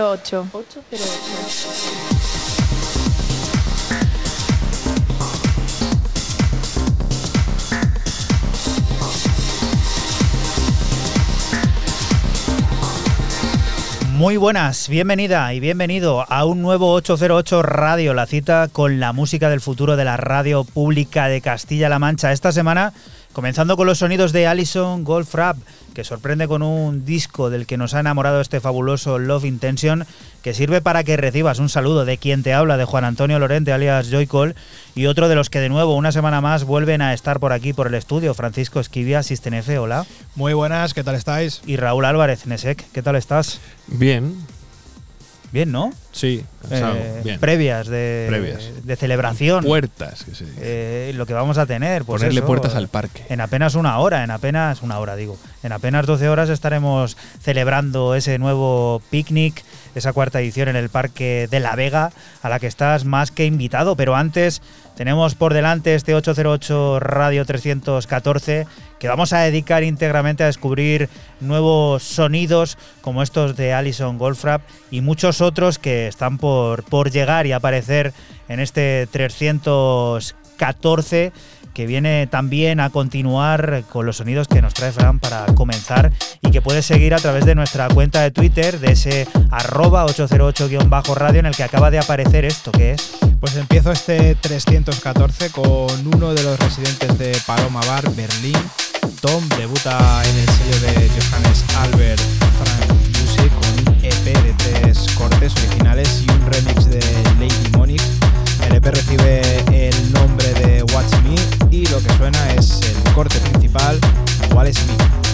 808. 808. Muy buenas, bienvenida y bienvenido a un nuevo 808 Radio, la cita con la música del futuro de la radio pública de Castilla-La Mancha. Esta semana comenzando con los sonidos de Allison Goldfrapp, que sorprende con un disco del que nos ha enamorado este fabuloso Love Intention, que sirve para que recibas un saludo de quien te habla, de Juan Antonio Lorente, alias Joycall, y otro de los que de nuevo, una semana más, vuelven a estar por aquí, por el estudio, Francisco Esquivia, Sistenefe, hola. Muy buenas, ¿qué tal estáis? Y Raúl Álvarez, Nesek, ¿qué tal estás? Bien, Bien, ¿no? sí, Eh, bien. Previas de, Previas. de celebración. Puertas, que dice. Eh, lo que vamos a tener. Pues Ponerle eso, puertas al parque. En apenas una hora, en apenas una hora digo, en apenas 12 horas estaremos celebrando ese nuevo picnic, esa cuarta edición en el Parque de la Vega, a la que estás más que invitado. Pero antes tenemos por delante este 808 Radio 314 que vamos a dedicar íntegramente a descubrir nuevos sonidos como estos de Alison Goldfrapp y muchos otros que están por, por llegar y aparecer en este 314 que viene también a continuar con los sonidos que nos trae Fran para comenzar y que puedes seguir a través de nuestra cuenta de Twitter, de ese arroba 808-radio en el que acaba de aparecer esto, que es... Pues empiezo este 314 con uno de los residentes de Paloma Bar, Berlín. Tom debuta en el sello de Johannes Albert Frank Music con un EP de tres cortes originales y un remix de Lady Monix. El EP recibe el nombre de Watch Me y lo que suena es el corte principal, ¿Cuál es mi?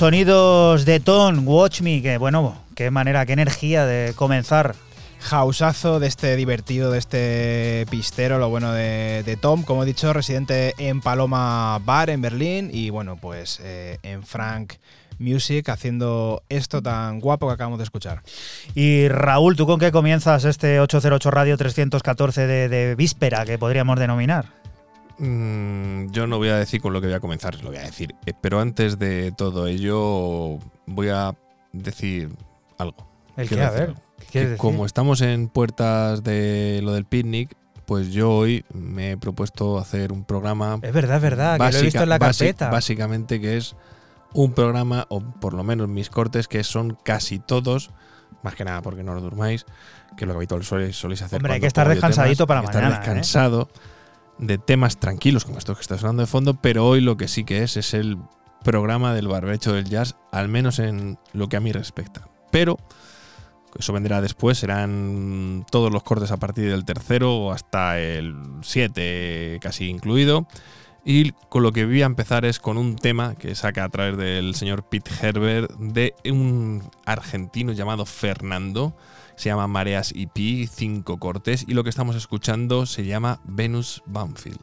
Sonidos de Ton, Watch Me, que bueno, qué manera, qué energía de comenzar. Hausazo de este divertido, de este pistero, lo bueno de, de Tom, como he dicho, residente en Paloma Bar en Berlín y bueno, pues eh, en Frank Music haciendo esto tan guapo que acabamos de escuchar. Y Raúl, ¿tú con qué comienzas este 808 Radio 314 de, de víspera, que podríamos denominar? Mm, yo no voy a decir con lo que voy a comenzar, lo voy a decir. Eh, pero antes de todo ello, voy a decir algo. El a ver, ¿qué que decir? como estamos en puertas de lo del picnic, pues yo hoy me he propuesto hacer un programa. Es verdad, es verdad, que lo he visto en la carpeta. básicamente que es un programa, o por lo menos mis cortes, que son casi todos, más que nada porque no lo durmáis, que lo que habitual soléis, soléis hacer. Hombre, hay que estar descansadito temas, para hay que estar mañana, ¿eh? De temas tranquilos como estos que está sonando de fondo, pero hoy lo que sí que es es el programa del barbecho del jazz, al menos en lo que a mí respecta. Pero eso vendrá después, serán todos los cortes a partir del tercero hasta el 7 casi incluido. Y con lo que voy a empezar es con un tema que saca a través del señor Pete Herbert de un argentino llamado Fernando. Se llama Mareas EP, cinco cortes. Y lo que estamos escuchando se llama Venus Banfield.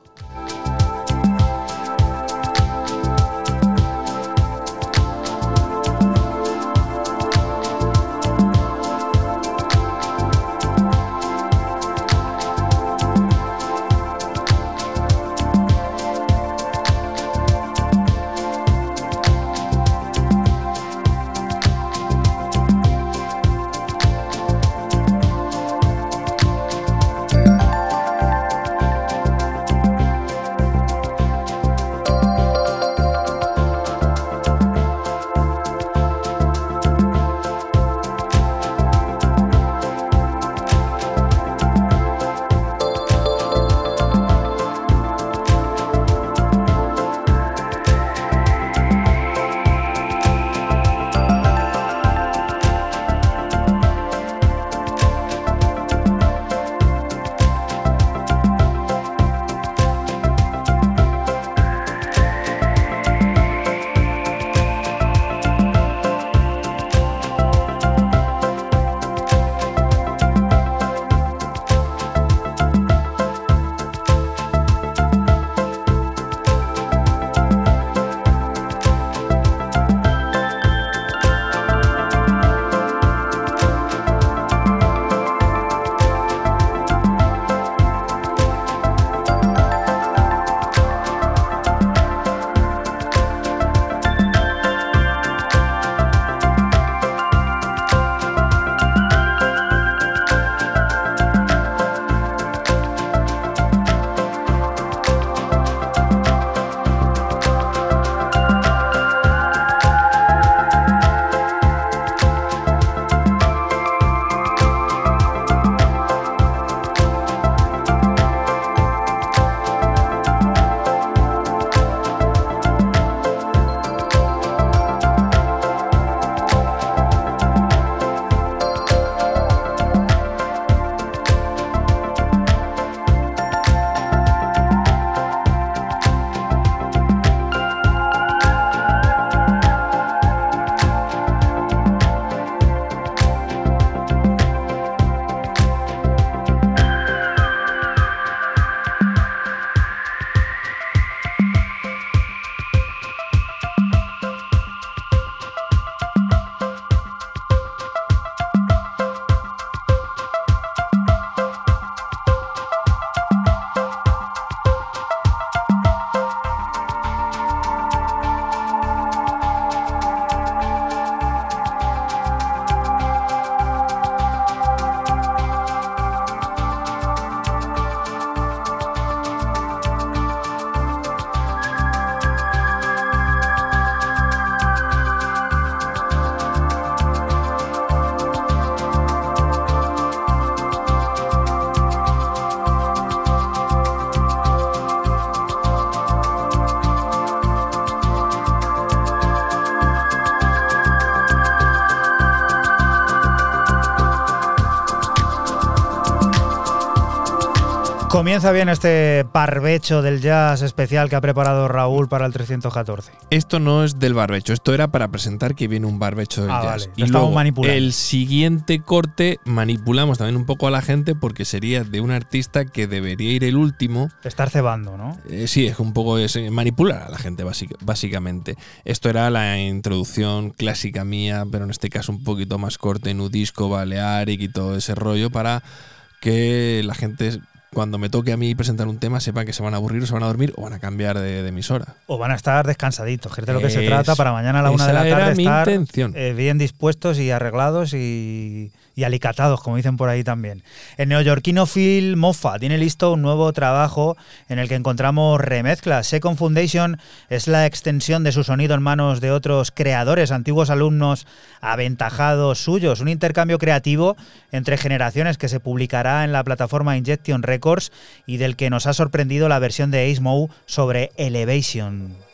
Comienza bien este parvecho del jazz especial que ha preparado Raúl para el 314. Esto no es del barbecho, esto era para presentar que viene un barbecho del Ah, jazz. vale, Y luego, manipulando. el siguiente corte manipulamos también un poco a la gente porque sería de un artista que debería ir el último. Estar cebando, ¿no? Eh, sí, es un poco es, manipular a la gente, básic- básicamente. Esto era la introducción clásica mía, pero en este caso un poquito más corte, nudisco, balearic y todo ese rollo para que la gente, cuando me toque a mí presentar un tema, sepan que se van a aburrir o se van a dormir o van a cambiar de, de emisora. O van a estar descansaditos, que es de lo que se trata para mañana a la una de la tarde estar eh, bien dispuestos y arreglados y, y alicatados, como dicen por ahí también. El neoyorquino Phil Moffa tiene listo un nuevo trabajo en el que encontramos remezclas. Second Foundation es la extensión de su sonido en manos de otros creadores, antiguos alumnos aventajados suyos. Un intercambio creativo entre generaciones que se publicará en la plataforma Injection Records y del que nos ha sorprendido la versión de Ace Mo sobre Elevation.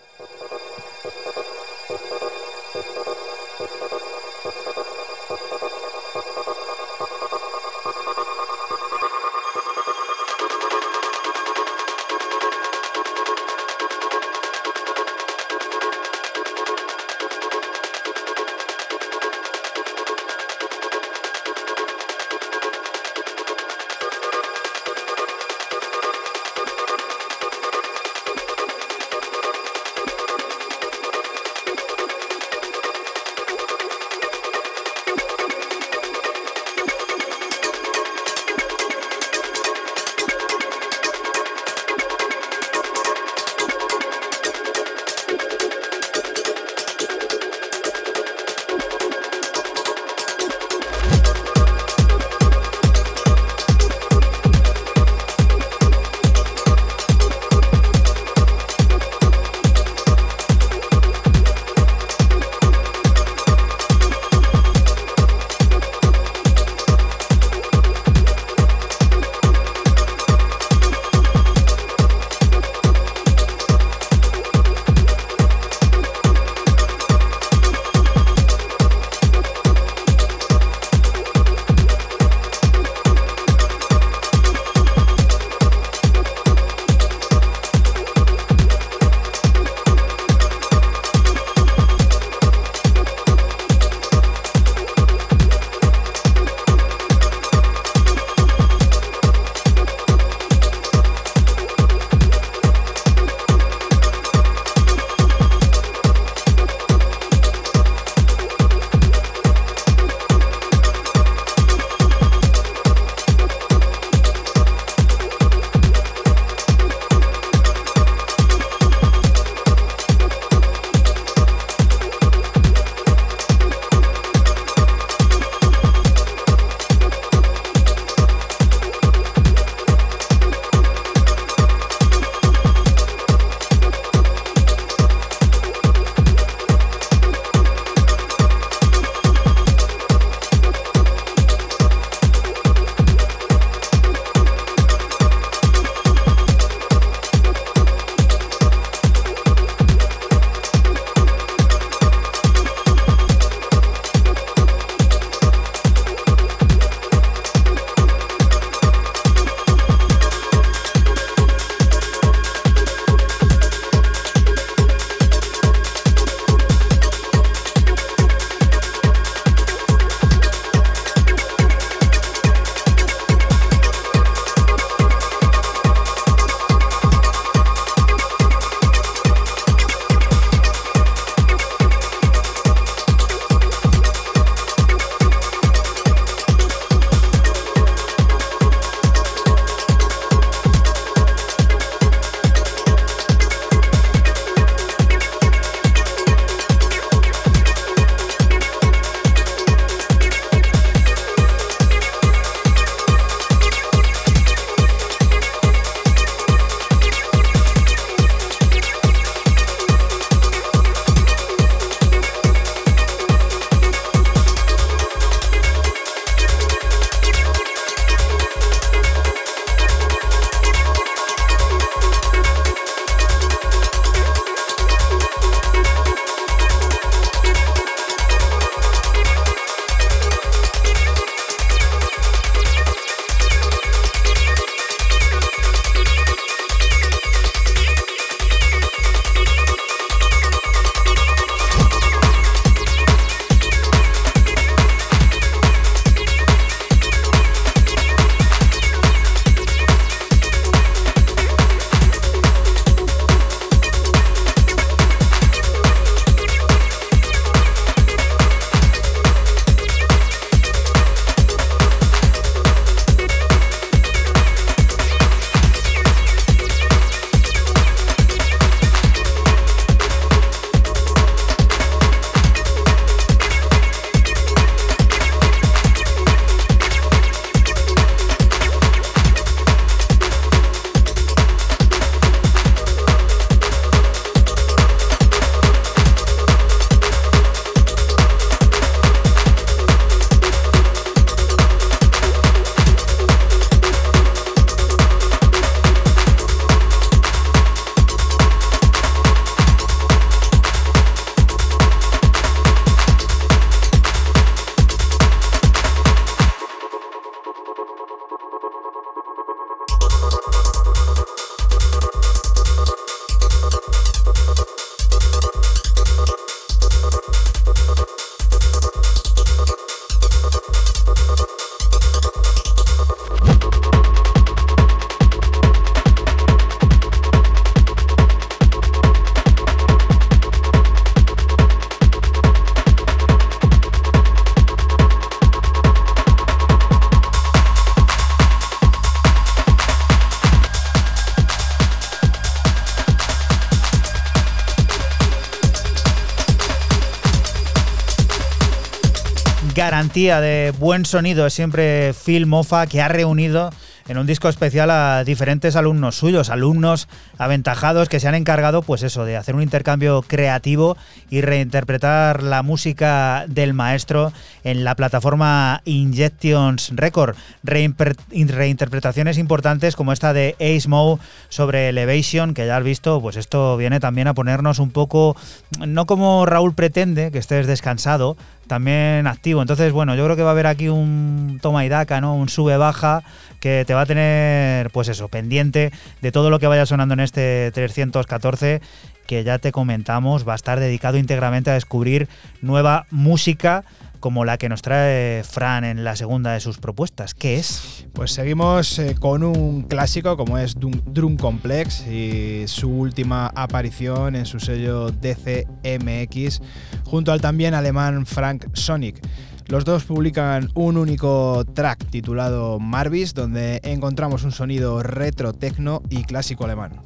Garantía de buen sonido es siempre Phil Mofa, que ha reunido en un disco especial a diferentes alumnos suyos, alumnos aventajados que se han encargado, pues eso, de hacer un intercambio creativo y reinterpretar la música del maestro en la plataforma Injections Record. Reinter- reinterpretaciones importantes como esta de Ace Mo sobre Elevation, que ya has visto, pues esto viene también a ponernos un poco, no como Raúl pretende, que estés descansado, también activo. Entonces, bueno, yo creo que va a haber aquí un toma y daca, ¿no? Un sube-baja que te va a tener, pues eso, pendiente de todo lo que vaya sonando en este 314 que ya te comentamos, va a estar dedicado íntegramente a descubrir nueva música como la que nos trae Fran en la segunda de sus propuestas. ¿Qué es? Pues seguimos eh, con un clásico como es Drum, Complex y su última aparición en su sello DCMX junto al también alemán Frank Sonic. Los dos publican un único track titulado Marvis donde encontramos un sonido retro tecno y clásico alemán.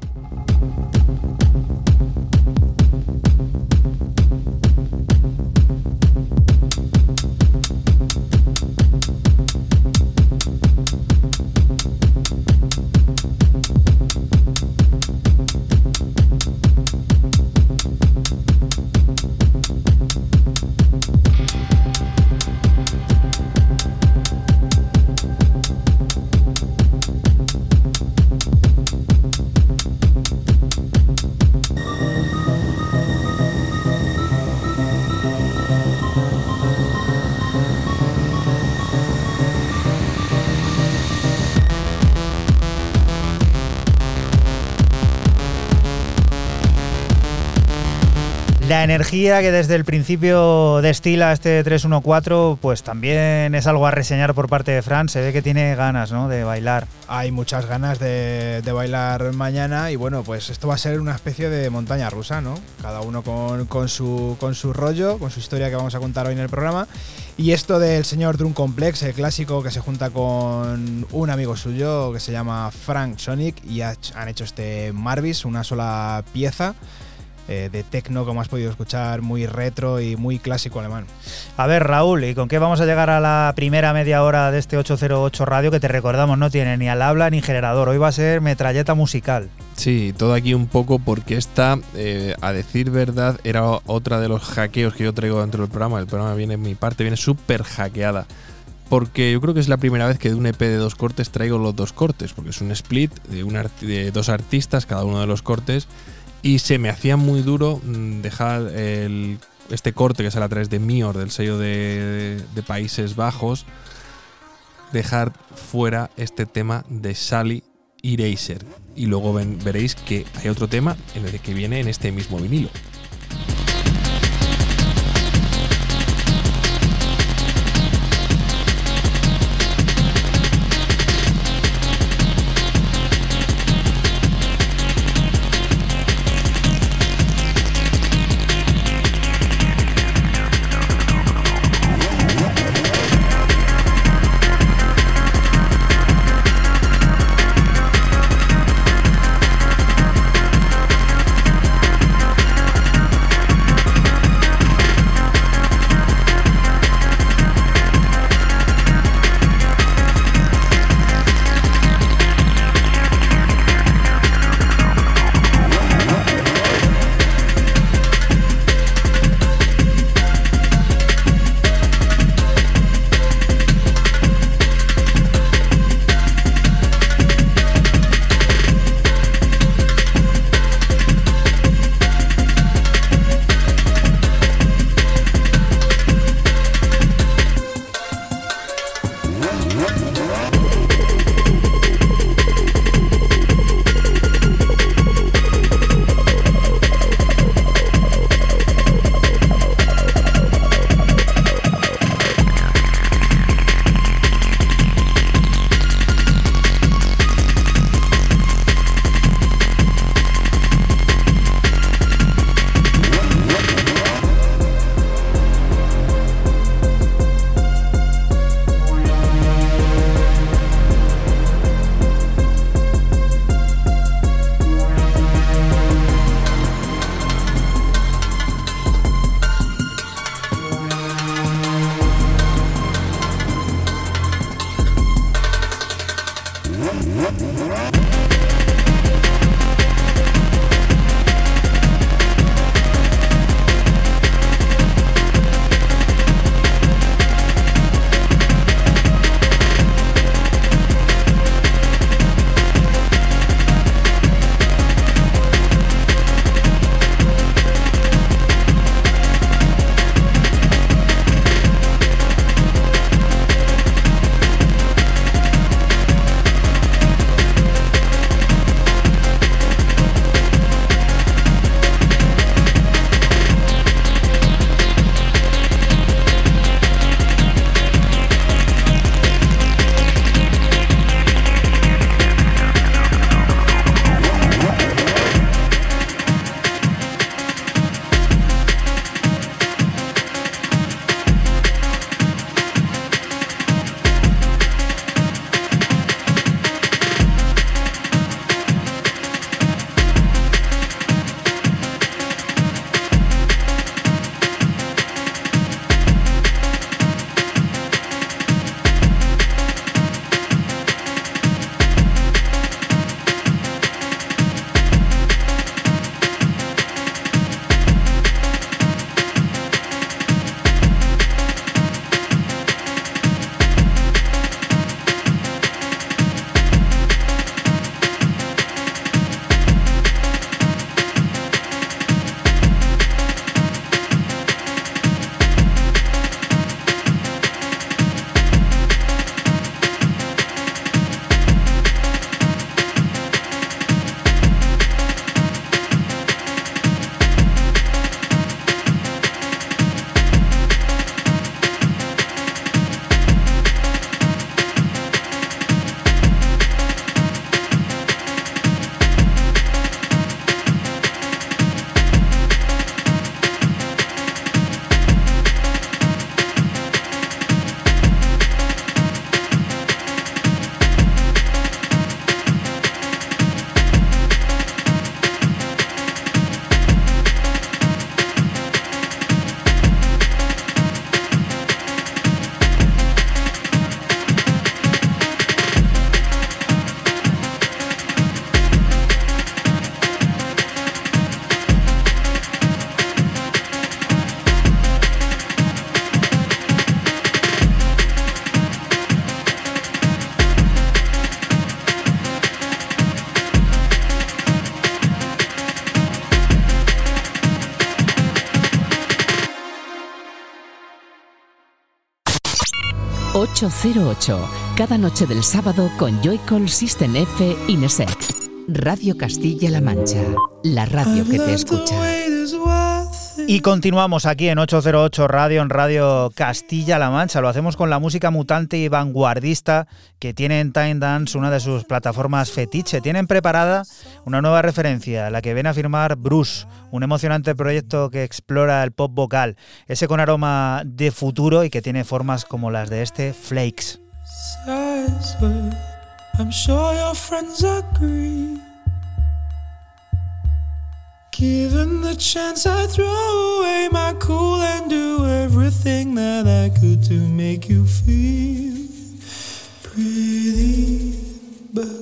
La energía que desde el principio destila este 314, pues también es algo a reseñar por parte de Fran. Se ve que tiene ganas ¿no? de bailar. Hay muchas ganas de, bailar mañana y bueno, pues esto va a ser una especie de montaña rusa, ¿no? Cada uno con, su, con su rollo, con su historia que vamos a contar hoy en el programa. Y esto del señor Drum Complex, el clásico que se junta con un amigo suyo que se llama Frank Sonic y ha- han hecho este Marvis, una sola pieza eh, de techno, como has podido escuchar, muy retro y muy clásico alemán. A ver, Raúl, ¿y con qué vamos a llegar a la primera media hora de este 808 radio que te recordamos no tiene ni al habla ni generador? Hoy va a ser metralleta musical. Sí, todo aquí un poco porque esta, eh, a decir verdad, era otra de los hackeos que yo traigo dentro del programa. El programa viene, mi parte viene súper hackeada. Porque yo creo que es la primera vez que de un EP de dos cortes traigo los dos cortes, porque es un split de, un de dos artistas, cada uno de los cortes, y se me hacía muy duro mm, dejar este corte que sale a través de Mior, del sello de, Países Bajos, dejar fuera este tema de Sally Eraser. Y luego veréis que hay otro tema en el que viene en este mismo vinilo. 808, cada noche del sábado con Joycall System F Inesec. Radio Castilla-La Mancha, la radio que te escucha. Y continuamos aquí en 808 Radio, en Radio Castilla-La Mancha. Lo hacemos con la música mutante y vanguardista que tiene en Time Dance, una de sus plataformas fetiche. Tienen preparada una nueva referencia, la que viene a firmar Bruce, un emocionante proyecto que explora el pop vocal, ese con aroma de futuro y que tiene formas como las de este Flakes. Given the chance, I'd throw away my cool and do everything that I could to make you feel pretty. But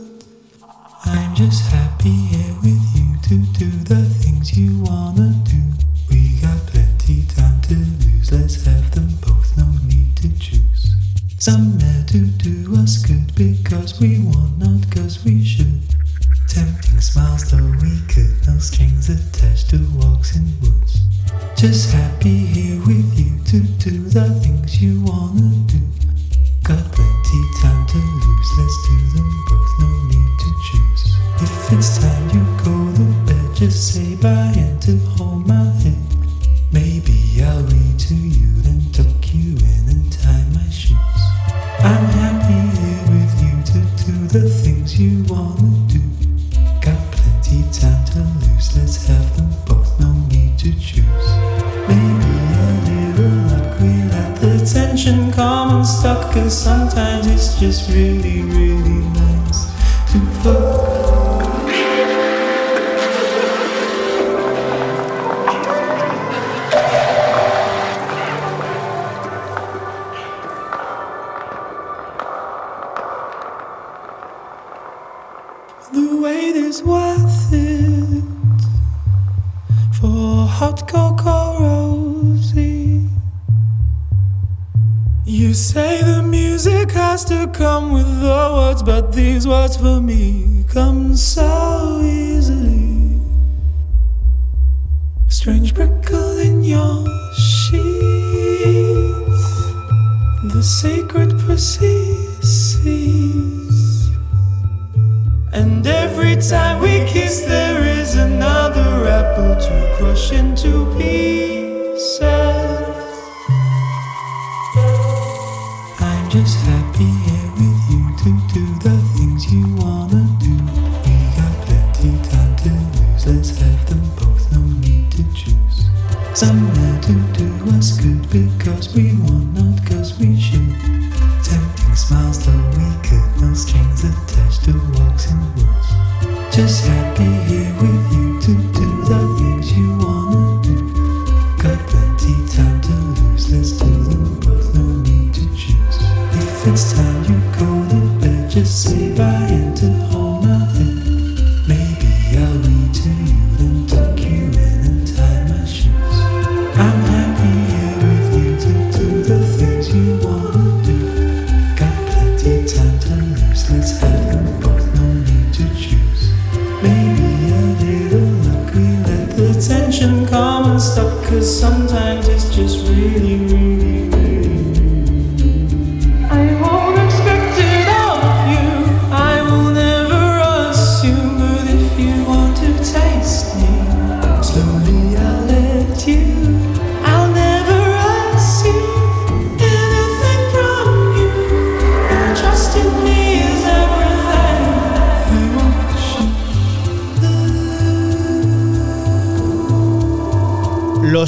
I'm just happy here with you to do the things you wanna do. We got plenty time to lose, let's have them both, no need to choose. Some there to do us good because we want, not because we should. Tempting smiles though we could, no strings attached to walks in woods. Just happy here with you to do the things you wanna do. Got plenty time to lose, let's do them both, no need to choose. If it's time you go to bed, just say bye and to hold my hand. Maybe I'll read to you, then tuck you in and tie my shoes. I'm happy here with you to do the things you wanna the tension come unstuck, cause sometimes it's just really, really nice to fuck. Come with the words, but these words for me come so easily. Strange prickle in your sheath, the sacred proceeds. And every time we kiss, there is another apple to crush into pieces.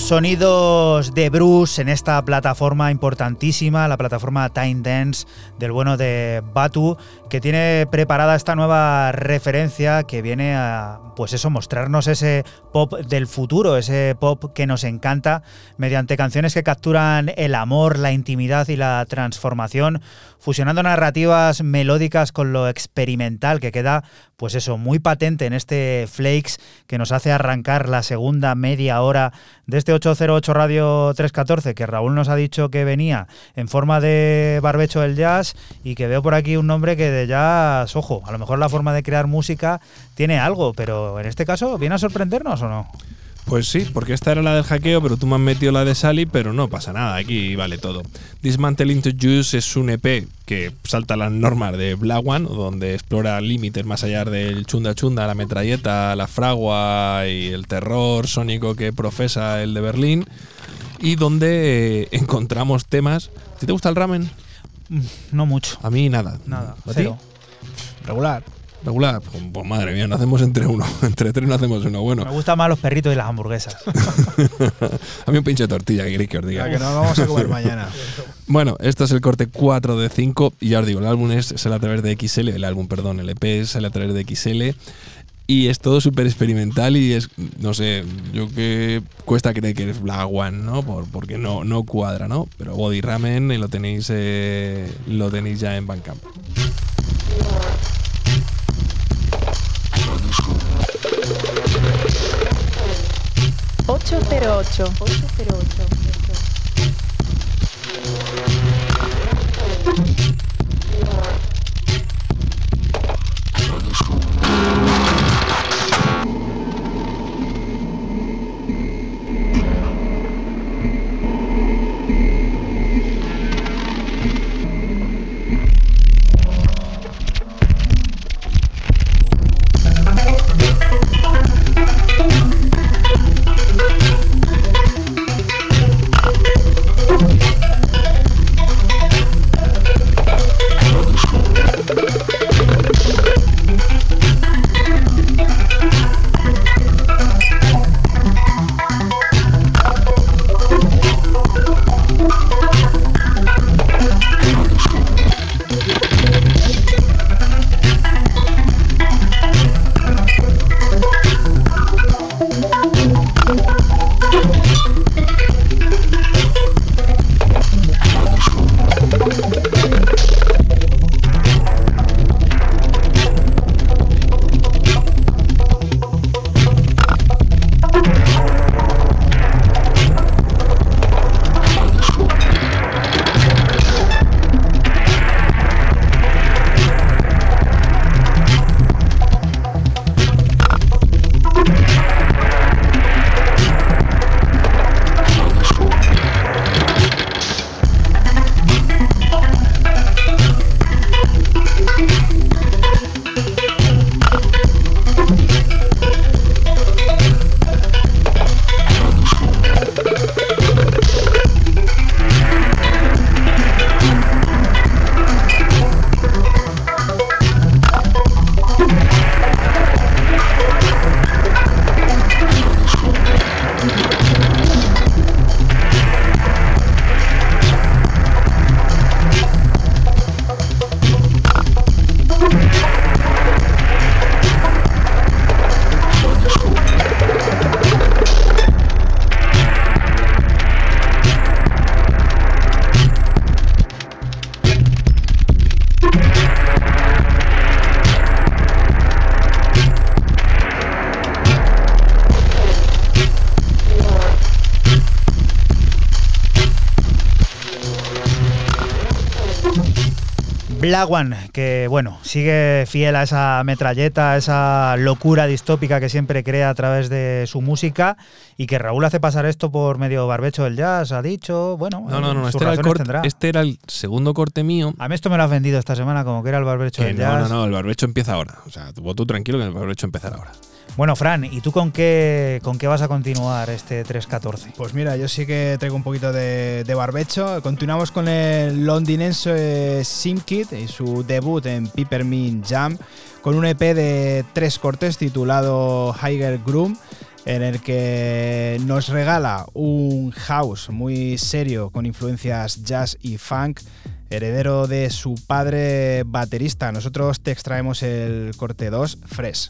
Sonidos de Bruce en esta plataforma importantísima, la plataforma Time Dance del bueno de Batu, que tiene preparada esta nueva referencia que viene a, pues eso, mostrarnos ese pop del futuro, ese pop que nos encanta, mediante canciones que capturan el amor, la intimidad y la transformación, fusionando narrativas melódicas con lo experimental que queda, pues eso, muy patente en este Flakes que nos hace arrancar la segunda media hora de este 808 Radio 314, que Raúl nos ha dicho que venía en forma de barbecho del jazz y que veo por aquí un nombre que de jazz, ojo, a lo mejor la forma de crear música tiene algo, pero en este caso, ¿viene a sorprendernos o no? Pues sí, porque esta era la del hackeo, pero tú me has metido la de Sally, pero no pasa nada, aquí vale todo. Dismantle into Juice es un EP que salta las normas de Black One, donde explora límites más allá del chunda chunda, la metralleta, la fragua y el terror sónico que profesa el de Berlín, y donde eh, encontramos temas. ¿A ti te gusta el ramen? No mucho. A mí nada. Nada. ¿A ti? Regular. Regular. Pues, pues madre mía, no hacemos entre uno. Entre tres no hacemos uno. Bueno, Me gustan más los perritos y las hamburguesas. a mí un pinche de tortilla, que queréis que os diga. La que nos vamos a comer mañana. Bueno, esto es el corte 4 de 5 y ya os digo, el álbum es Sale a través de XL, el álbum, perdón, el EP es Sale a través de XL y es todo súper experimental y es, no sé, yo que cuesta creer que es Black One, ¿no? Por, porque no, no cuadra, ¿no? Pero Body Ramen eh, lo tenéis, eh, lo tenéis ya en Bandcamp. 808. 808. Black One, que bueno, sigue fiel a esa metralleta, a esa locura distópica que siempre crea a través de su música y que Raúl hace pasar esto por medio barbecho del jazz, ha dicho, bueno, No, no, no, este era, el razones corte- tendrá. este era el segundo corte mío. A mí esto me lo has vendido esta semana como que era el barbecho Que del no, jazz. no, no, el barbecho empieza ahora. O sea, tú, tú tranquilo que el barbecho empezará ahora. Bueno, Fran, ¿y tú con qué, con qué vas a continuar este 314? Pues mira, yo sí que traigo un poquito de, barbecho. Continuamos con el londinense Simkid y su debut en Peppermint Jam con un EP de tres cortes titulado Higher Groom en el que nos regala un house muy serio con influencias jazz y funk, heredero de su padre baterista. Nosotros te extraemos el corte 2, Fresh.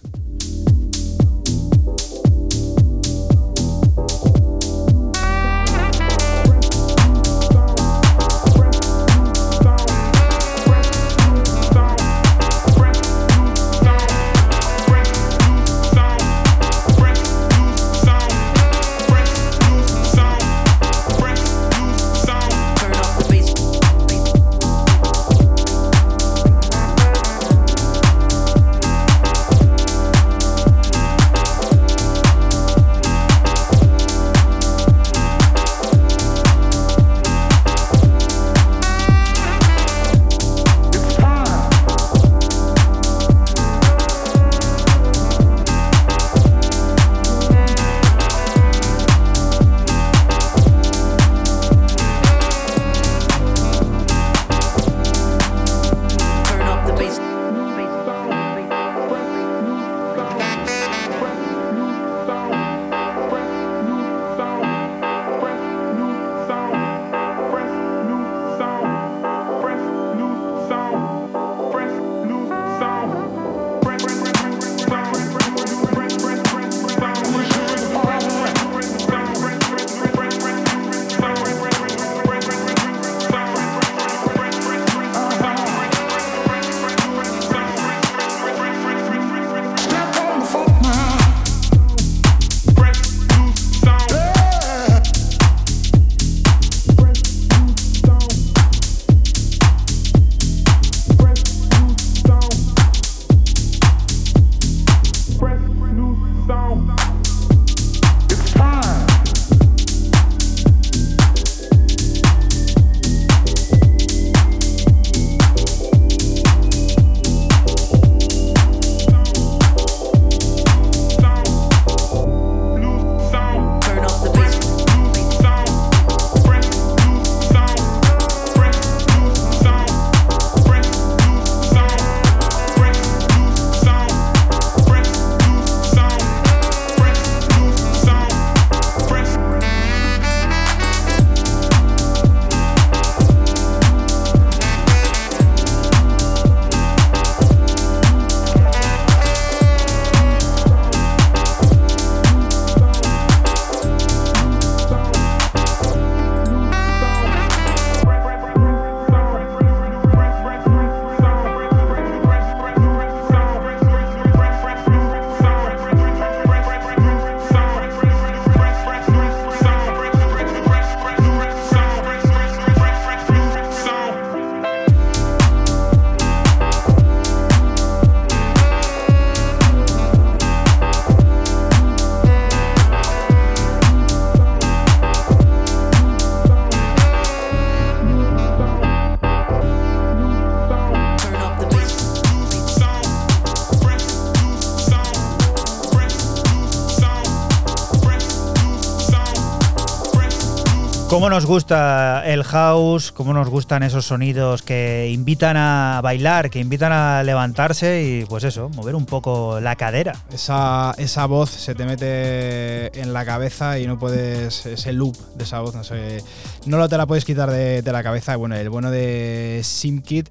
Cómo nos gusta el house, cómo nos gustan esos sonidos que invitan a bailar, que invitan a levantarse y pues eso, mover un poco la cadera. Esa, esa voz se te mete en la cabeza y no puedes. Ese loop de esa voz, no sé. No lo te la puedes quitar de, la cabeza. Bueno, el bueno de SimKit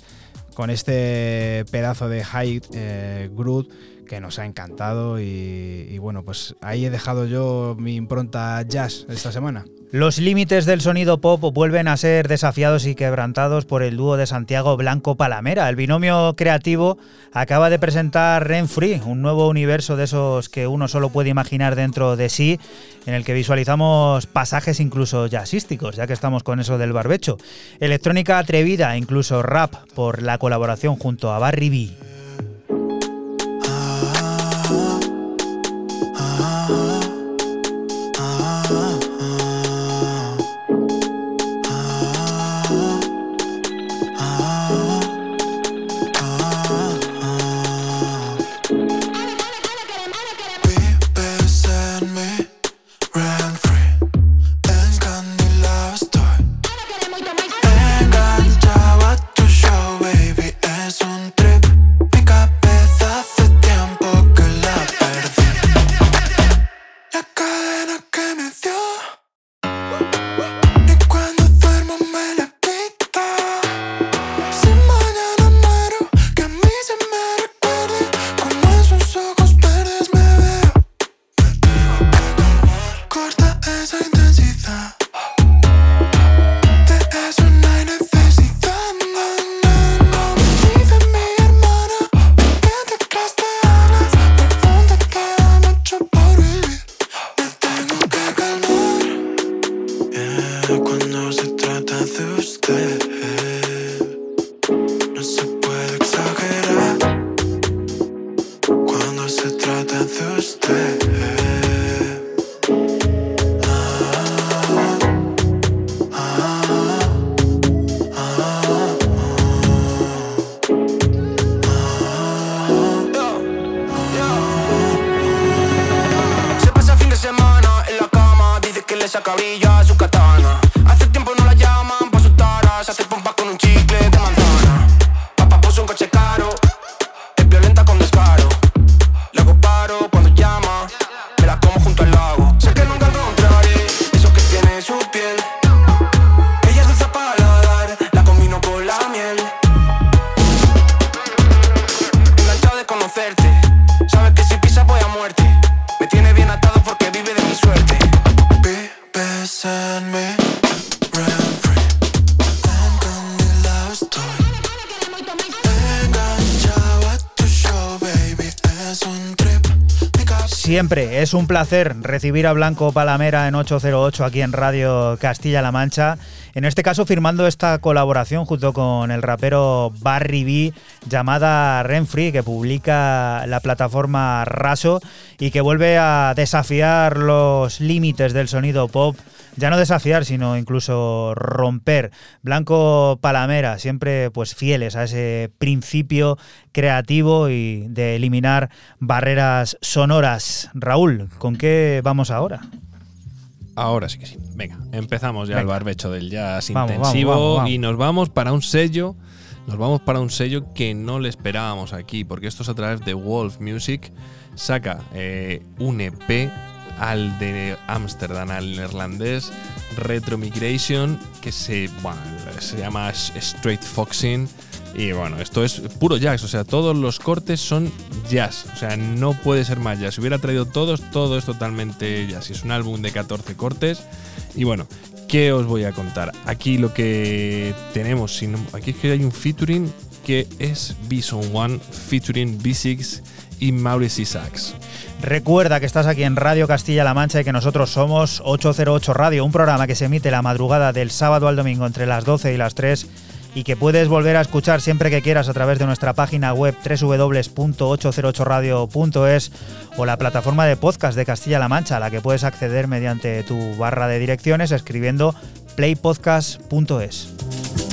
con este pedazo de high eh, que nos ha encantado y, y bueno, pues ahí he dejado yo mi impronta jazz esta semana. Los límites del sonido pop vuelven a ser desafiados y quebrantados por el dúo de Santiago Blanco Palamera. El binomio creativo acaba de presentar Ren Free, un nuevo universo de esos que uno solo puede imaginar dentro de sí, en el que visualizamos pasajes incluso jazzísticos, ya que estamos con eso del barbecho. Electrónica atrevida, incluso rap, por la colaboración junto a Barry B. en la cama, dice que le saca brilla a su katana. Hace tiempo no la llaman pa' sus taras, hace pompa Es un placer recibir a Blanco Palamera en 808 aquí en Radio Castilla-La Mancha. En este caso firmando esta colaboración junto con el rapero Barry B llamada Renfree que publica la plataforma Raso y que vuelve a desafiar los límites del sonido pop. Ya no desafiar, sino incluso romper. Blanco Palamera, siempre pues fieles a ese principio creativo y de eliminar barreras sonoras. Raúl, ¿con qué vamos ahora? Ahora sí que sí. Venga, empezamos ya el barbecho del jazz vamos, intensivo vamos, vamos. y nos vamos para un sello. Nos vamos para un sello que no le esperábamos aquí, porque esto es a través de Wolf Music. Saca eh, un EP al de Ámsterdam, al neerlandés Retro Migration, que se, bueno, se llama Straight Foxing. Y bueno, esto es puro jazz, o sea, todos los cortes son jazz, o sea, no puede ser más jazz. Si hubiera traído todos, todo es totalmente jazz. Es un álbum de 14 cortes. Y bueno, ¿qué os voy a contar? Aquí lo que tenemos, aquí es que hay un featuring que es Bison One featuring B6 y Maurice Isaacs. Recuerda que estás aquí en Radio Castilla-La Mancha y que nosotros somos 808 Radio, un programa que se emite la madrugada del sábado al domingo entre las 12 y las 3 y que puedes volver a escuchar siempre que quieras a través de nuestra página web www.808radio.es o la plataforma de podcast de Castilla-La Mancha, a la que puedes acceder mediante tu barra de direcciones escribiendo playpodcast.es.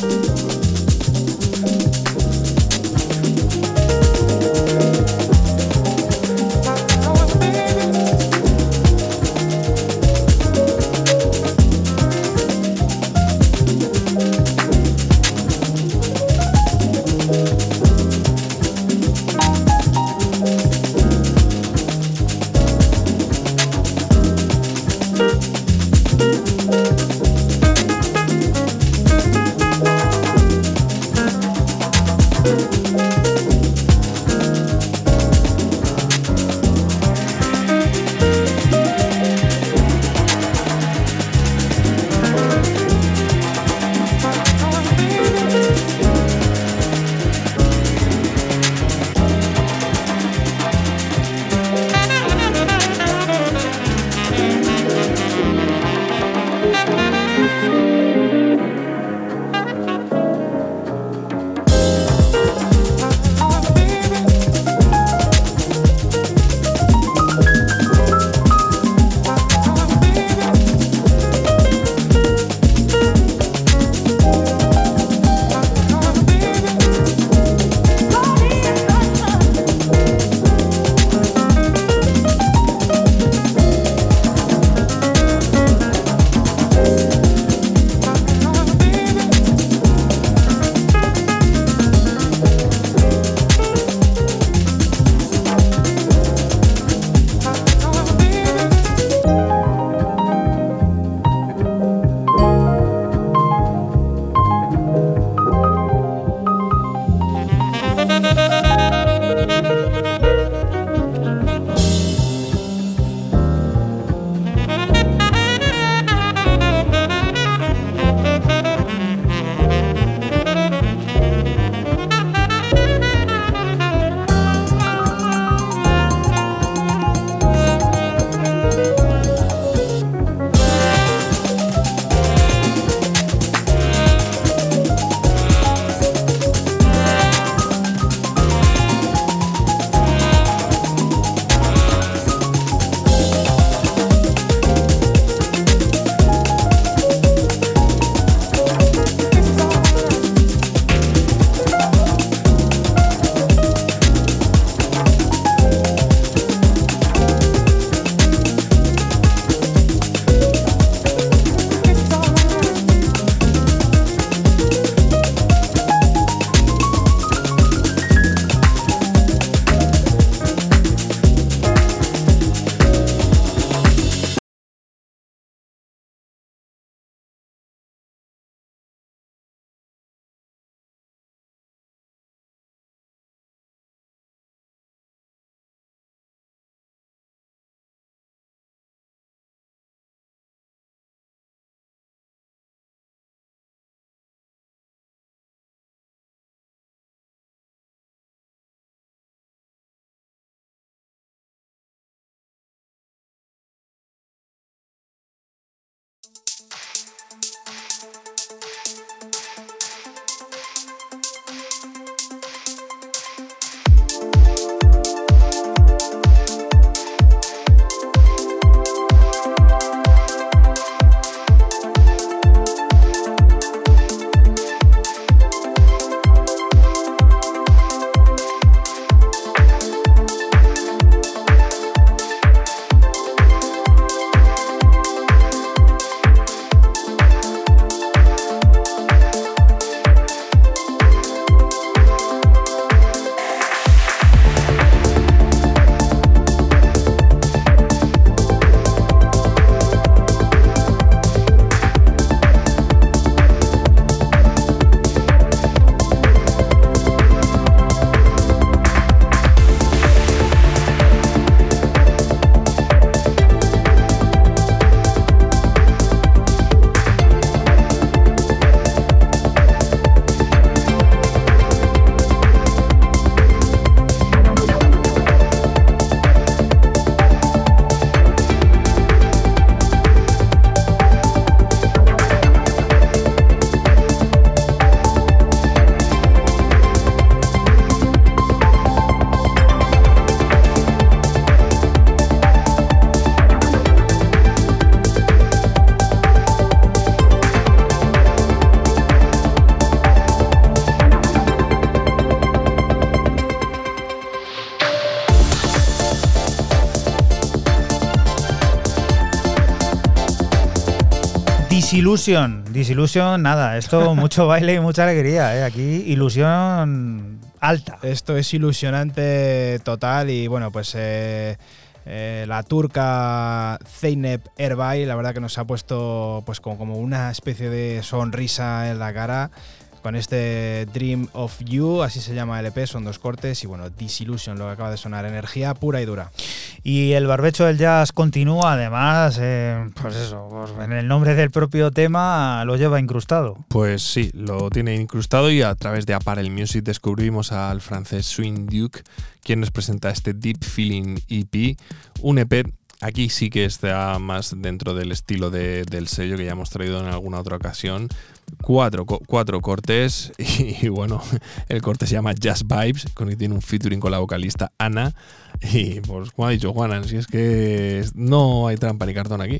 Disillusion, Disillusion, nada, esto mucho baile y mucha alegría, ¿eh? aquí ilusión alta. Esto es ilusionante total y bueno, pues eh, eh, la turca Zeynep Erbay, la verdad que nos ha puesto pues como, como una especie de sonrisa en la cara con este Dream of You, así se llama el EP, son dos cortes y bueno, Disillusion, lo que acaba de sonar, energía pura y dura. Y el barbecho del jazz continúa, además, eh, pues eso, pues en el nombre del propio tema lo lleva incrustado. Pues sí, lo tiene incrustado y a través de Apparel Music descubrimos al francés Swing Duke, quien nos presenta este Deep Feeling EP, un EP Aquí sí que está más dentro del estilo de- del sello que ya hemos traído en alguna otra ocasión. Cuatro, cuatro cortes y, bueno, el corte se llama Jazz Vibes, con que tiene un featuring con la vocalista Ana. Y pues como ha dicho Juanan, si es que no hay trampa ni cartón aquí.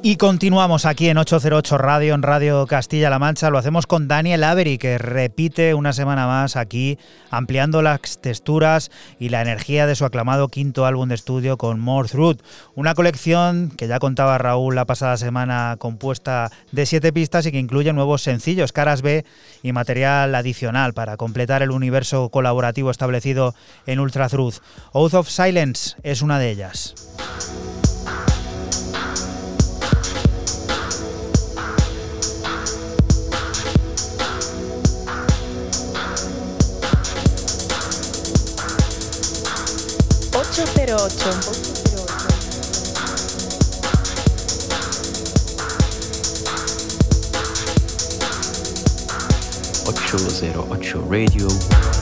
Y continuamos aquí en 808 Radio, en Radio Castilla-La Mancha. Lo hacemos con Daniel Avery, que repite una semana más aquí, ampliando las texturas y la energía de su aclamado quinto álbum de estudio con More Truth. Una colección que ya contaba Raúl la pasada semana, compuesta de siete pistas y que incluye nuevos sencillos, caras B y material adicional para completar el universo colaborativo establecido en Ultra Truth. Oath of Silence es una de ellas. Ocho cero ocho. 808 Radio.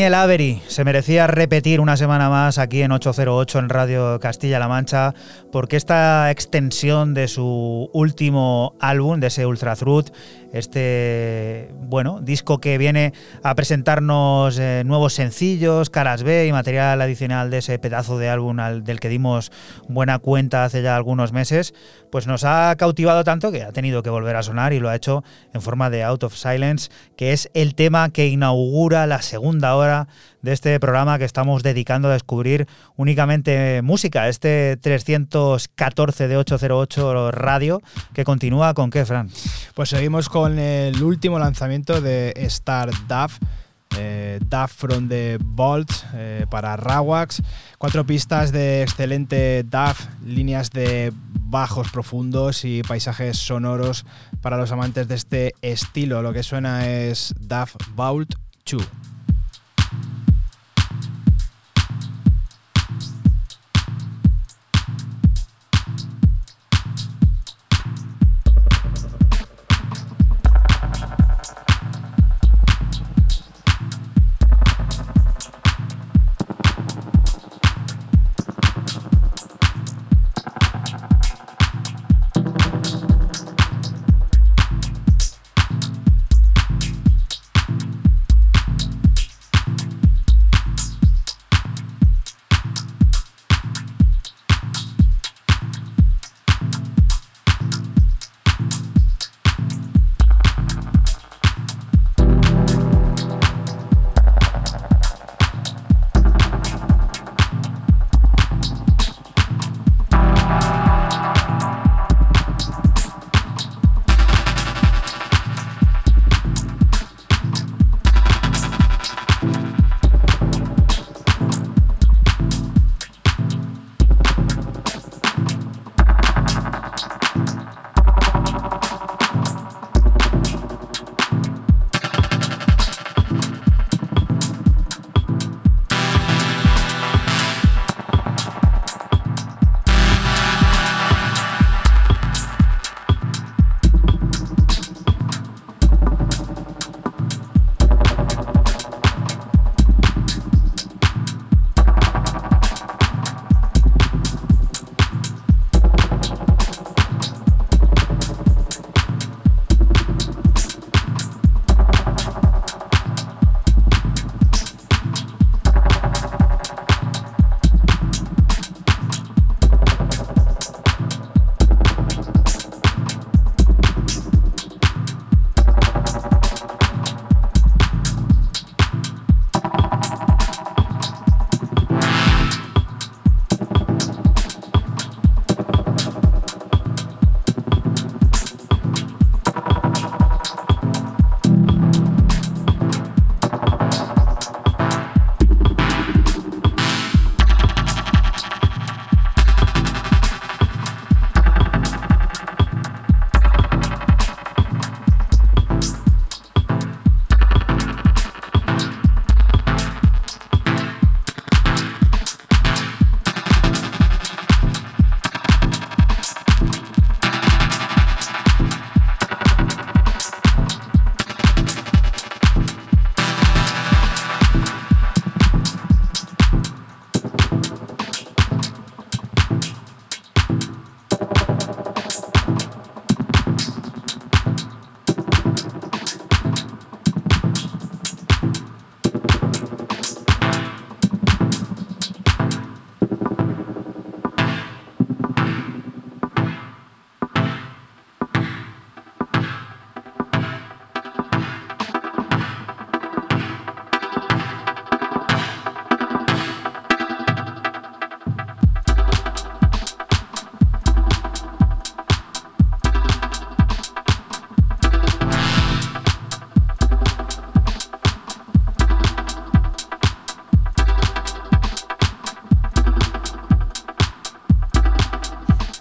Daniel Avery se merecía repetir una semana más aquí en 808 en Radio Castilla-La Mancha porque esta extensión de su último álbum, de ese Ultra Truth, este bueno disco que viene a presentarnos eh, nuevos sencillos, caras B y material adicional de ese pedazo de álbum al, del que dimos buena cuenta hace ya algunos meses, pues nos ha cautivado tanto que ha tenido que volver a sonar y lo ha hecho en forma de Out of Silence, que es el tema que inaugura la segunda hora de este programa que estamos dedicando a descubrir únicamente música, este 314 de 808 Radio, que continúa con qué, Fran? Pues seguimos con el último lanzamiento de Star Duff. Eh, Duff from the Vault eh, para Rawax. Cuatro pistas de excelente Duff, líneas de bajos profundos y paisajes sonoros para los amantes de este estilo. Lo que suena es Duff Vault 2.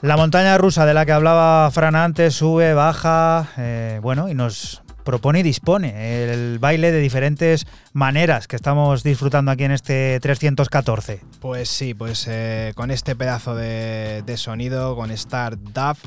La montaña rusa de la que hablaba Fran antes sube, baja, eh, bueno, y nos propone y dispone el baile de diferentes maneras que estamos disfrutando aquí en este 314. Pues sí, pues eh, con este pedazo de, sonido, con Star Duff,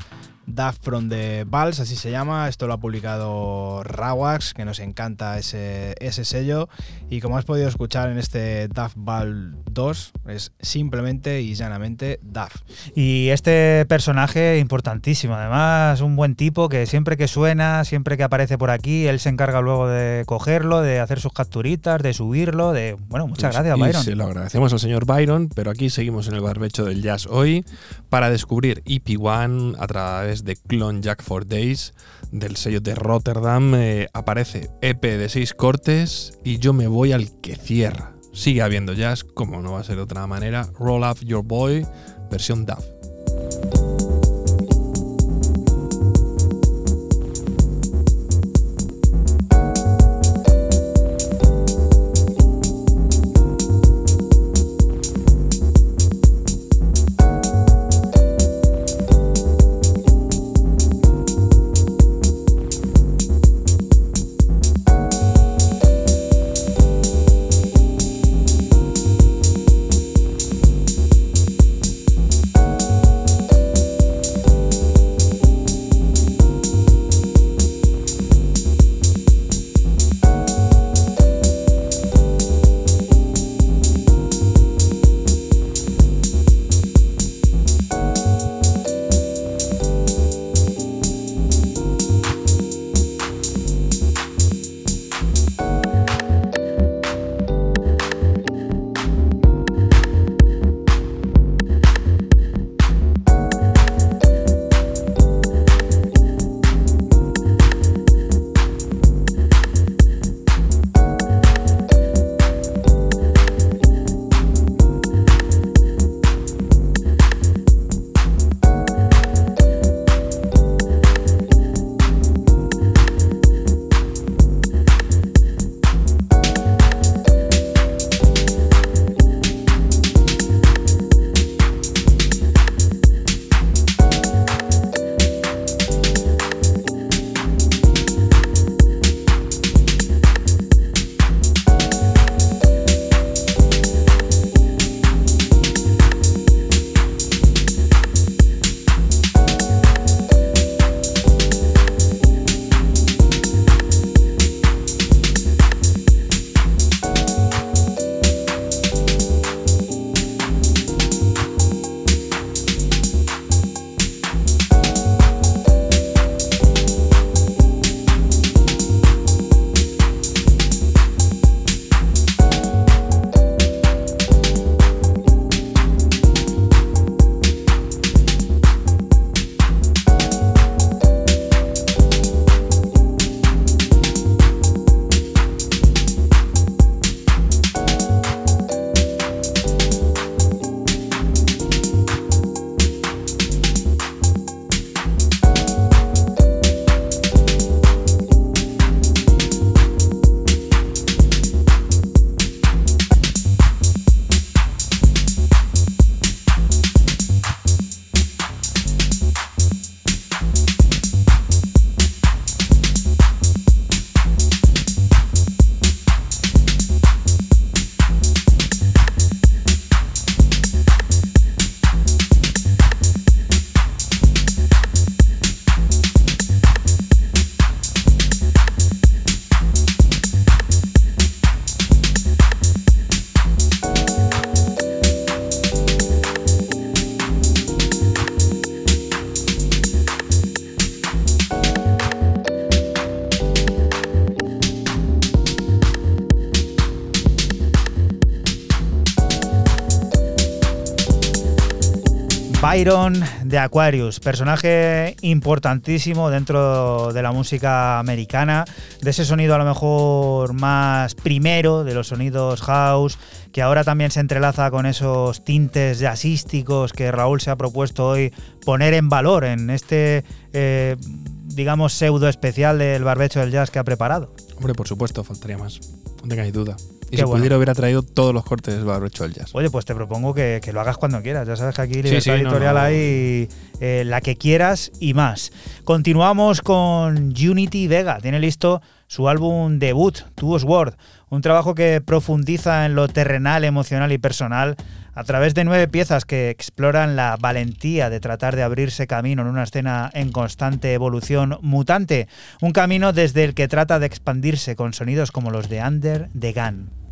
Daft from the Balls, así se llama. Esto lo ha publicado Rawax, que nos encanta ese, ese sello. Y como has podido escuchar en este Daft Ball 2, es simplemente y llanamente Daft. Y este personaje importantísimo, además, un buen tipo que siempre que suena, siempre que aparece por aquí, él se encarga luego de cogerlo, de hacer sus capturitas, de subirlo, de... Bueno, muchas gracias, Y Byron. se lo agradecemos al señor Byron, pero aquí seguimos en el barbecho del jazz hoy para descubrir EP1 a través de Clone Jack for Days del sello de Rotterdam. Eh, aparece EP de seis cortes y yo me voy al que cierra. Sigue habiendo jazz, como no va a ser de otra manera. Roll Up Your Boy, versión DAF. Byron de Aquarius, personaje importantísimo dentro de la música americana, de ese sonido a lo mejor más primero, de los sonidos house, que ahora también se entrelaza con esos tintes jazzísticos que Raúl se ha propuesto hoy poner en valor en este, eh, digamos, pseudo especial del barbecho del jazz que ha preparado. Hombre, por supuesto, faltaría más. No tengáis duda. Y Qué si bueno. pudiera, hubiera traído todos los cortes del barbecho del jazz. Oye, pues te propongo que, que lo hagas cuando quieras. Ya sabes que aquí libertad sí, editorial no. hay eh, la que quieras y más. Continuamos con Unity Vega. Tiene listo su álbum debut, Two Sword. Un trabajo que profundiza en lo terrenal, emocional y personal A través de nueve piezas que exploran la valentía de tratar de abrirse camino en una escena en constante evolución mutante, un camino desde el que trata de expandirse con sonidos como los de Under the Gun.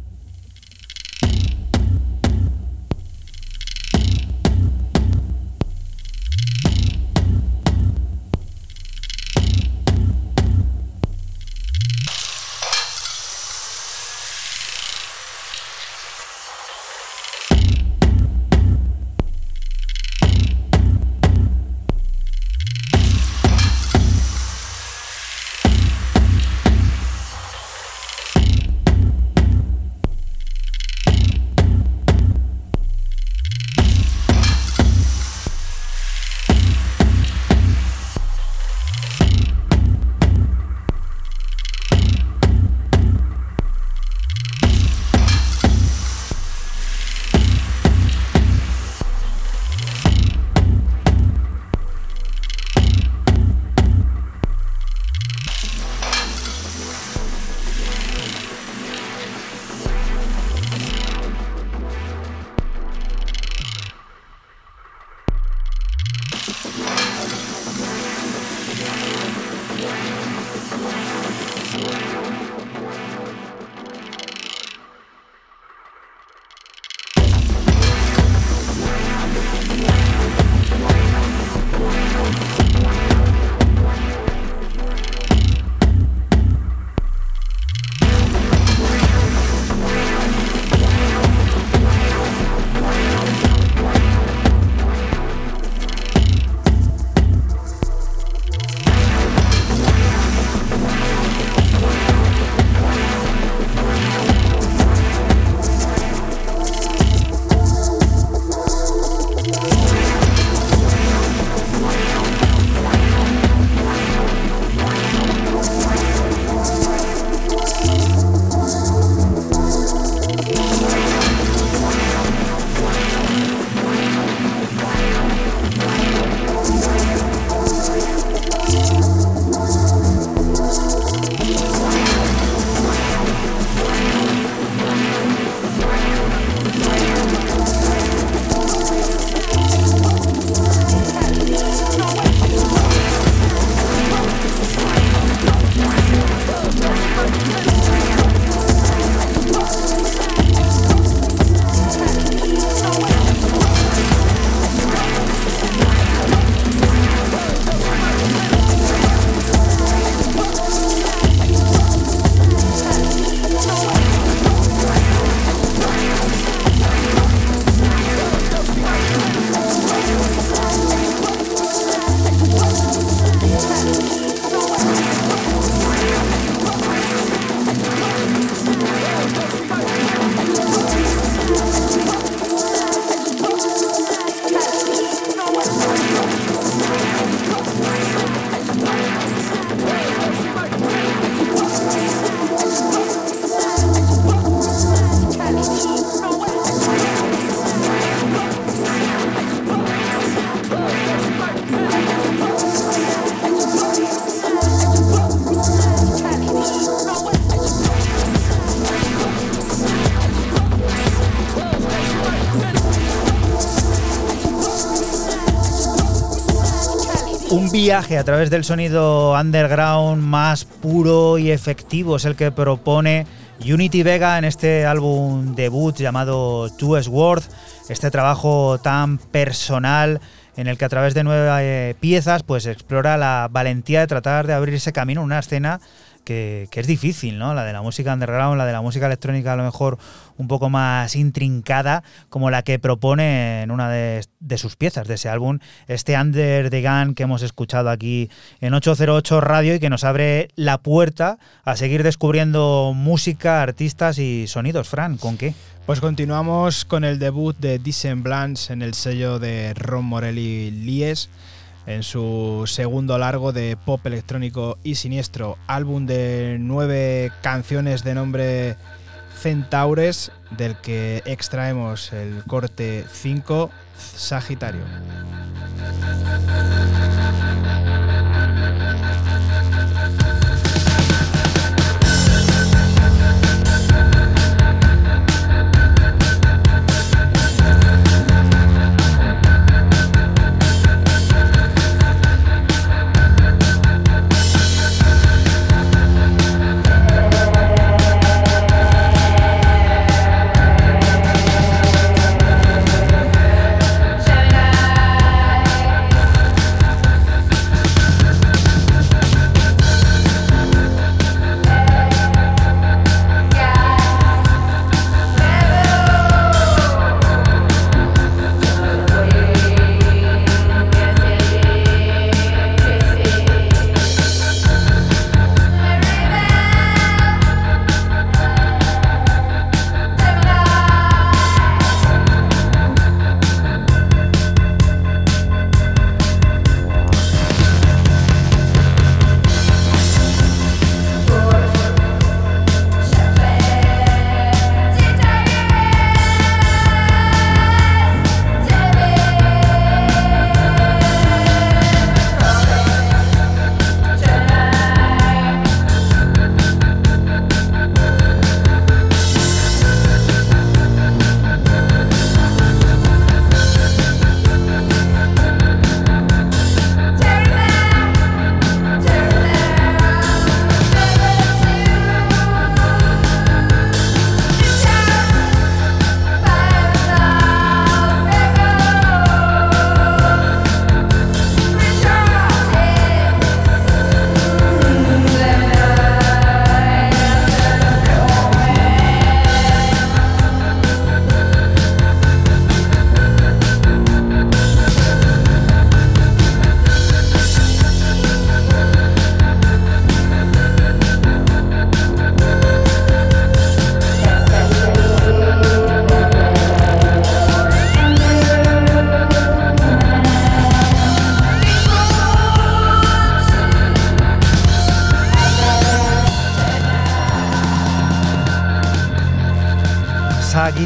Viaje a través del sonido underground más puro y efectivo es el que propone Unity Vega en este álbum debut llamado Two Worth, este trabajo tan personal en el que a través de nueve eh, piezas pues explora la valentía de tratar de abrirse camino en una escena que, es difícil, ¿no? La de la música underground, la de la música electrónica a lo mejor un poco más intrincada, como la que propone en una de, sus piezas de ese álbum, este Under the Gun que hemos escuchado aquí en 808 Radio y que nos abre la puerta a seguir descubriendo música, artistas y sonidos. Fran, ¿con qué? Pues continuamos con el debut de Dissemblance en el sello de Ron Morelli Lies en su segundo largo de pop electrónico y siniestro, álbum de nueve canciones de nombre Centaures, del que extraemos el corte 5, Sagitario.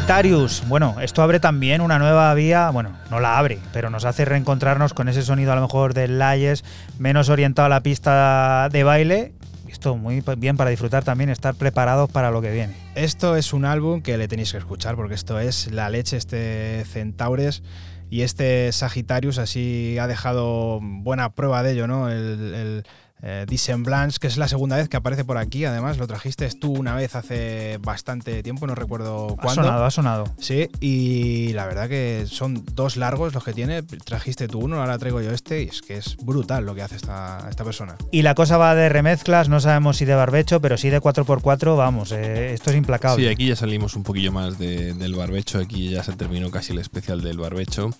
Sagittarius. Bueno, esto abre también una nueva vía, bueno, no la abre, pero nos hace reencontrarnos con ese sonido a lo mejor del Layes, menos orientado a la pista de baile. Esto muy bien para disfrutar también, estar preparados para lo que viene. Esto es un álbum que le tenéis que escuchar porque esto es la leche, este Centaures y este Sagittarius así ha dejado buena prueba de ello, ¿no? El eh, Dissemblance, que es la segunda vez que aparece por aquí, además lo trajiste tú una vez hace bastante tiempo, no recuerdo Ha cuándo. sonado, ha sonado. Sí, y la verdad que son dos largos los que tiene. Trajiste tú uno, ahora traigo yo este, y es que es brutal lo que hace esta, esta persona. Y la cosa va de remezclas, no sabemos si de barbecho, pero sí de 4x4, vamos, eh, esto es implacable. Sí, aquí ya salimos un poquillo más de- del barbecho, aquí ya se terminó casi el especial del barbecho.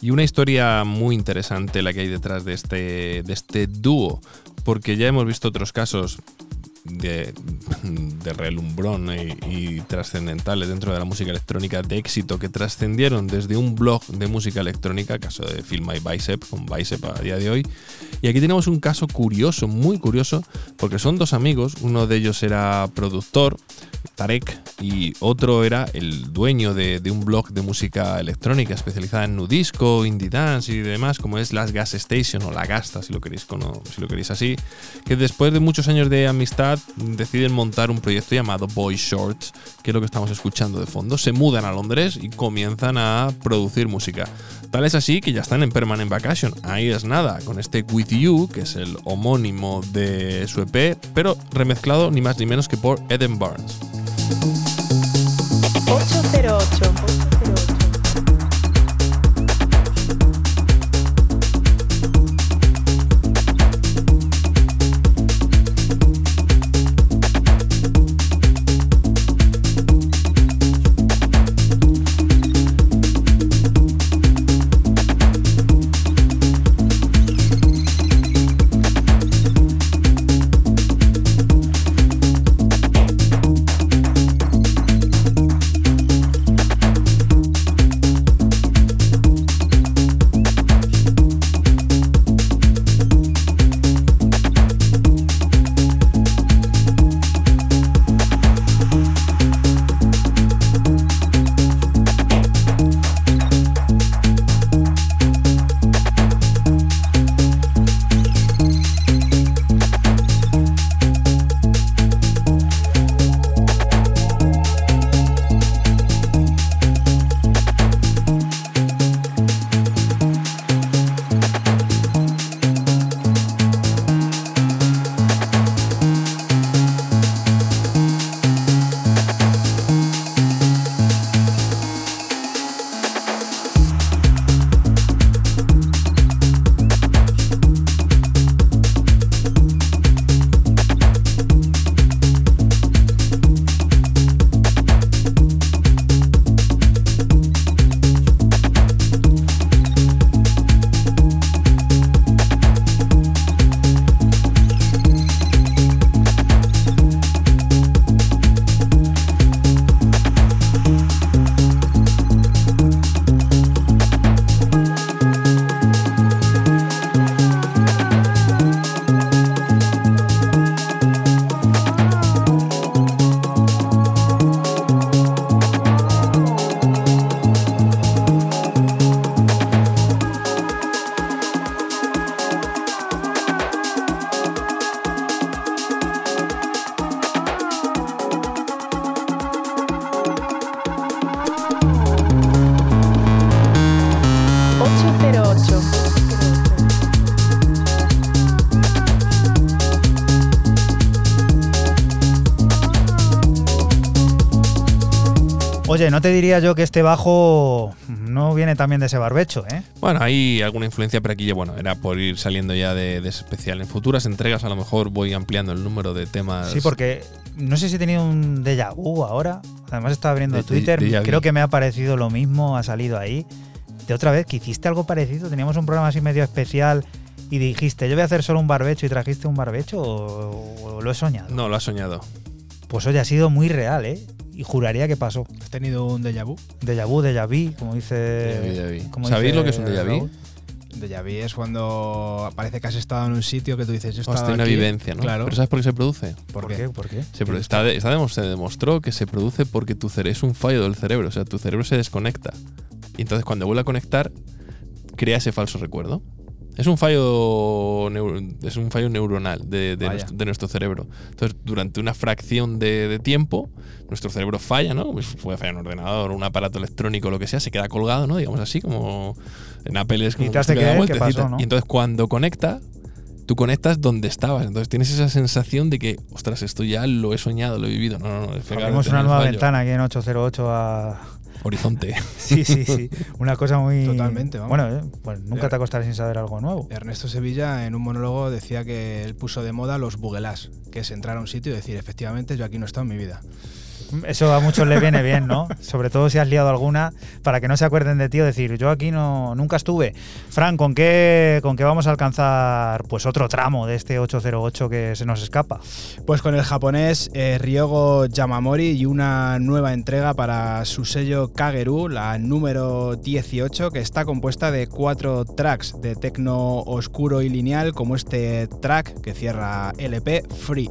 Y una historia muy interesante la que hay detrás de este, de este dúo, porque ya hemos visto otros casos de, de relumbrón y, trascendentales dentro de la música electrónica de éxito que trascendieron desde un blog de música electrónica, caso de Film My Bicep, con Bicep a día de hoy. Y aquí tenemos un caso curioso, muy curioso, porque son dos amigos, uno de ellos era productor, Tarek, y otro era el dueño de, un blog de música electrónica especializada en nudisco, indie dance y demás, como es Las Gas Station o La Gasta, si lo queréis, si lo queréis así, que después de muchos años de amistad deciden montar un proyecto llamado Boy Shorts, que es lo que estamos escuchando de fondo. Se mudan a Londres y comienzan a producir música. Tal es así que ya están en Permanent Vacation. Ahí es nada, con este With You, que es el homónimo de su EP, pero remezclado ni más ni menos que por Eden Barnes. 808. Oye, no te diría yo que este bajo no viene también de ese barbecho, ¿eh? Bueno, hay alguna influencia, pero aquí ya, bueno, era por ir saliendo ya de, de ese especial. En futuras entregas a lo mejor voy ampliando el número de temas. Sí, porque no sé si he tenido un déjà vu ahora. Además estaba abriendo De- Twitter, de- creo que me ha parecido lo mismo, ha salido ahí. De otra vez, que hiciste algo parecido, teníamos un programa así medio especial y dijiste, yo voy a hacer solo un barbecho y trajiste un barbecho o, o lo he soñado. No, lo has soñado. Pues oye, ha sido muy real, ¿eh? Y juraría que pasó. ¿Has tenido un déjà vu? Déjà vu, déjà vu, como dice... Déjà vu, déjà vu. como ¿Sabéis dice lo que es un déjà vu? Déjà vu es cuando parece que has estado en un sitio que tú dices, yo he estado Hostia, una aquí". vivencia, ¿no? Claro. Pero ¿sabes por qué se produce? ¿Por, qué? ¿Por qué? Se, está de- está se demostró que se produce porque tu cere- es un fallo del cerebro, o sea, tu cerebro se desconecta. Y entonces cuando vuelve a conectar, crea ese falso recuerdo. Es un fallo, neu- es un fallo neuronal de, de nuestro, de nuestro cerebro. Entonces, durante una fracción de, de tiempo, nuestro cerebro falla, ¿no? Pues puede fallar un ordenador, un aparato electrónico, lo que sea, se queda colgado, ¿no? Digamos así, como en Apple es como Y te pasó, ¿no? Y entonces cuando conecta, tú conectas donde estabas. Entonces tienes esa sensación de que, ostras, esto ya lo he soñado, lo he vivido. No, no, no. Abrimos una nueva ventana aquí en 808 a. Horizonte. Sí, sí, sí. Una cosa muy. Totalmente, vamos. Bueno, eh, pues nunca te acostarás sin saber algo nuevo. Ernesto Sevilla en un monólogo decía que él puso de moda los bugelás, que es entrar a un sitio y decir, efectivamente, yo aquí no he estado en mi vida. Eso a muchos les viene bien, ¿no? Sobre todo si has liado alguna, para que no se acuerden de ti o decir, yo aquí no, nunca estuve. Fran, ¿con qué, ¿con qué vamos a alcanzar pues otro tramo de este 808 que se nos escapa? Pues con el japonés eh, Ryogo Yamamori y una nueva entrega para su sello Kageru, la número 18, que está compuesta de cuatro tracks de tecno oscuro y lineal, como este track que cierra LP Free.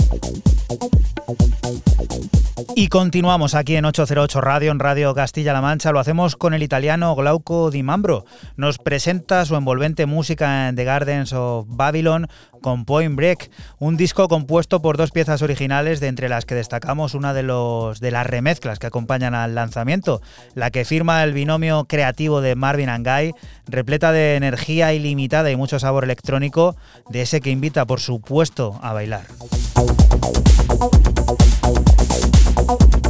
Y continuamos aquí en 808 Radio, en Radio Castilla-La Mancha. Lo hacemos con el italiano Glauco Di Mambro. Nos presenta su envolvente música en The Gardens of Babylon con Point Break, un disco compuesto por dos piezas originales, de entre las que destacamos una de, los, de las remezclas que acompañan al lanzamiento, la que firma el binomio creativo de Marvin and Guy, repleta de energía ilimitada y mucho sabor electrónico, de ese que invita, por supuesto, a bailar. Oh.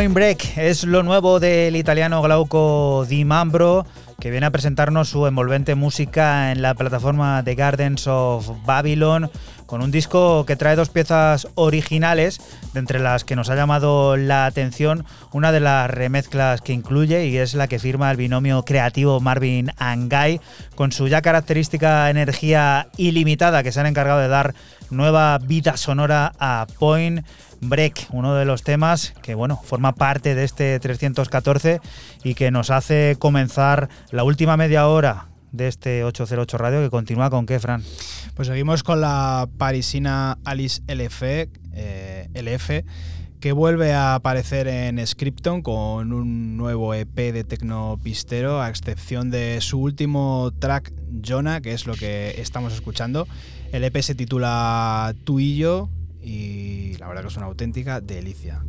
Point Break es lo nuevo del italiano Glauco Di Mambro, que viene a presentarnos su envolvente música en la plataforma The Gardens of Babylon, con un disco que trae dos piezas originales, de entre las que nos ha llamado la atención una de las remezclas que incluye y es la que firma el binomio creativo Marvin Angay, con su ya característica energía ilimitada que se han encargado de dar nueva vida sonora a Point Break, uno de los temas que bueno, forma parte de este 314 y que nos hace comenzar la última media hora de este 808 Radio que continúa con qué, Fran? Pues seguimos con la parisina Alice LF, eh, LF que vuelve a aparecer en Scripton con un nuevo EP de tecno pistero, a excepción de su último track, Jonah, que es lo que estamos escuchando. El EP se titula Tú y yo y la verdad que es una auténtica delicia.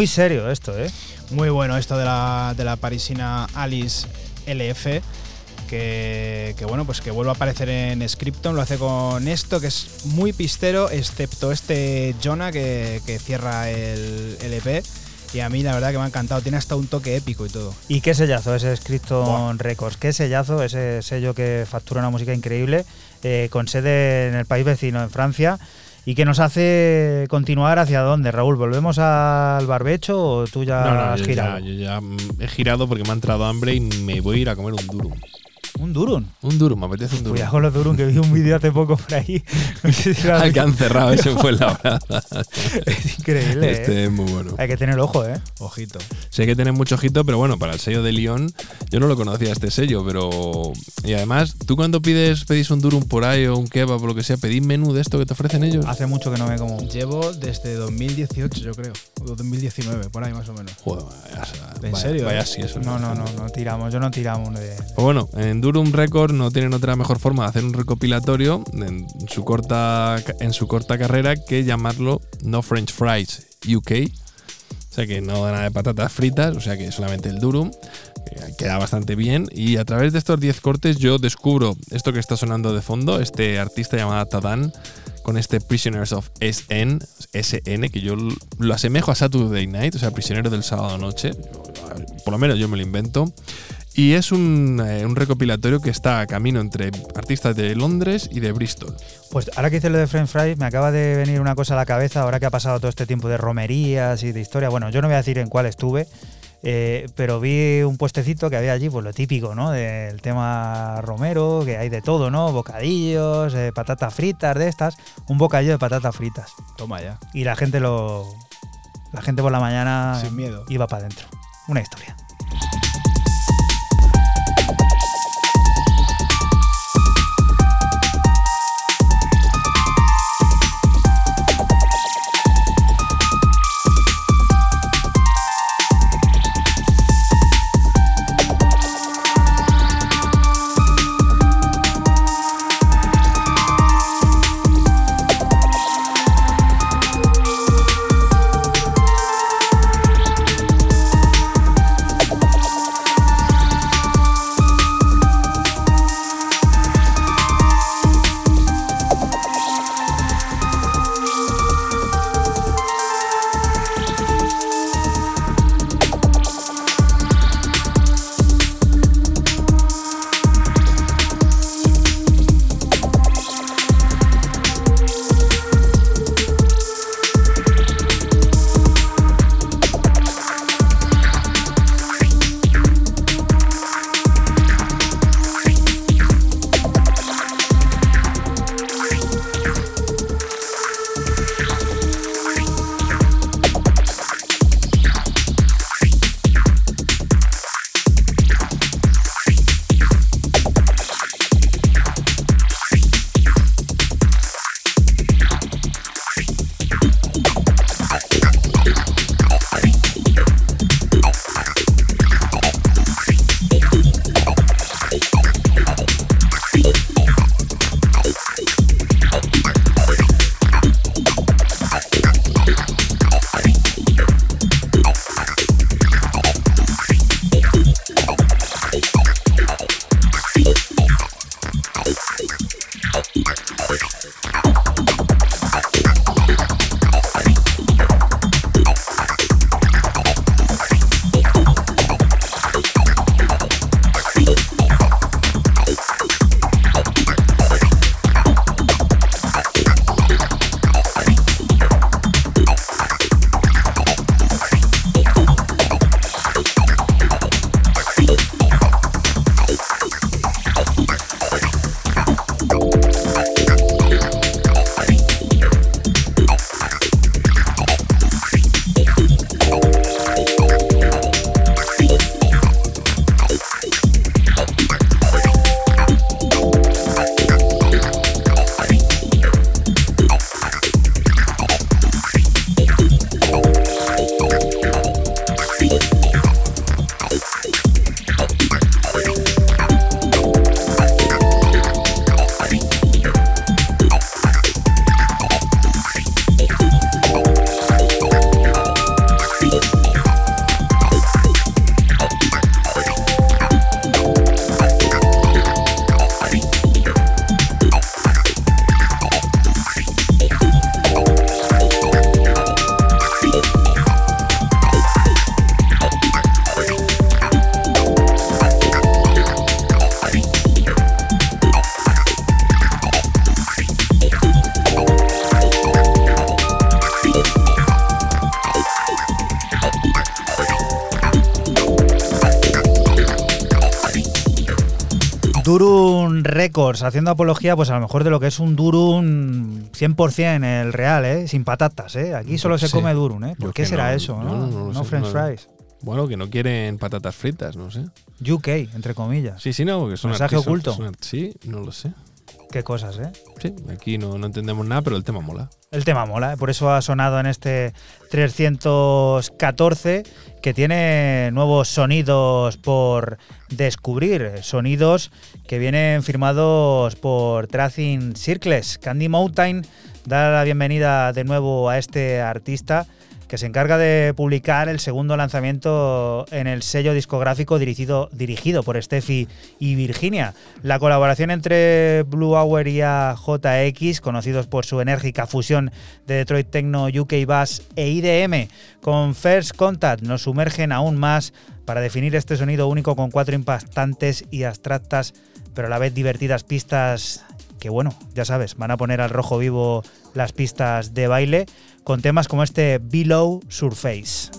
Muy serio esto, ¿eh? Muy bueno esto de la, de la parisina Alice LF. Que, que bueno, pues que vuelve a aparecer en Scripton, lo hace con esto, que es muy pistero, excepto este Jonah que, que cierra el LP. Y a mí la verdad que me ha encantado, tiene hasta un toque épico y todo. Y qué sellazo ese Scripton Records, qué sellazo, ese sello que factura una música increíble, eh, con sede en el país vecino, en Francia, y que nos hace continuar hacia dónde, Raúl. ¿Volvemos al barbecho o tú ya No, no, has yo girado? ya, yo ya mm, he girado porque me ha entrado hambre y me voy a ir a comer un durum. Un durum. Un durum, me apetece un durum. Cuidado con los durum, que vi un vídeo hace poco por ahí. No Al que han cerrado, ese fue la verdad. Es increíble. Este ¿eh? es muy bueno. Hay que tener ojo, ¿eh? Ojito. Sí hay que tener mucho ojito, pero bueno, para el sello de Lyon, yo no lo conocía este sello, pero. Y además, tú cuando pides, pedís un durum por ahí o un kebab o lo que sea, pedís menú de esto que te ofrecen ellos. Hace mucho que no me como. Llevo desde 2018, yo creo. O 2019, por ahí más o menos. Joder, vaya, ¿En vaya- serio, Vaya eh? sí, eso. No, no, no, no tiramos. Yo no tiramos de. Pues bueno, en Durum Record no tienen otra mejor forma de hacer un recopilatorio en su corta, en su corta carrera que llamarlo No French Fries UK. O sea que no da nada de patatas fritas, o sea que solamente el Durum. que Queda bastante bien. Y a través de estos 10 cortes yo descubro esto que está sonando de fondo, este artista llamado Tadan, con este Prisoners of SN, SN, que yo lo asemejo a Saturday Night, o sea, prisionero del sábado noche. Por lo menos yo me lo invento. Y es un, eh, un recopilatorio que está a camino entre artistas de Londres y de Bristol. Pues ahora que hice lo de French Fries, me acaba de venir una cosa a la cabeza, ahora que ha pasado todo este tiempo de romerías y de historia. Bueno, yo no voy a decir en cuál estuve, eh, pero vi un puestecito que había allí, pues lo típico, ¿no? Del tema romero, que hay de todo, ¿no? Bocadillos, eh, patatas fritas de estas, un bocadillo de patatas fritas. Toma ya. Y la gente lo. La gente por la mañana Sin miedo. iba para adentro. Una historia. Haciendo apología, pues a lo mejor de lo que es un Durum 100% el real, ¿eh? Sin patatas, ¿eh? Aquí solo se Sí. come Durum, ¿eh? Yo ¿Por qué será no, eso? no, No, no French fries. Bueno, que no quieren patatas fritas, no sé. UK, entre comillas. Sí, sí, no, porque son Mensaje oculto. son sí, no lo sé. Qué cosas, ¿eh? Sí, aquí no, no entendemos nada, pero el tema mola. El tema mola, ¿eh? por eso ha sonado en este 314 que tiene nuevos sonidos por descubrir, sonidos que vienen firmados por Tracing Circles. Candy Mountain da la bienvenida de nuevo a este artista que se encarga de publicar el segundo lanzamiento en el sello discográfico dirigido, por Steffi y Virginia. La colaboración entre Blue Hour y AJX, conocidos por su enérgica fusión de Detroit Techno, UK Bass e IDM, con First Contact nos sumergen aún más para definir este sonido único con cuatro impactantes y abstractas, pero a la vez divertidas pistas que bueno, ya sabes, van a poner al rojo vivo las pistas de baile con temas como este Below Surface.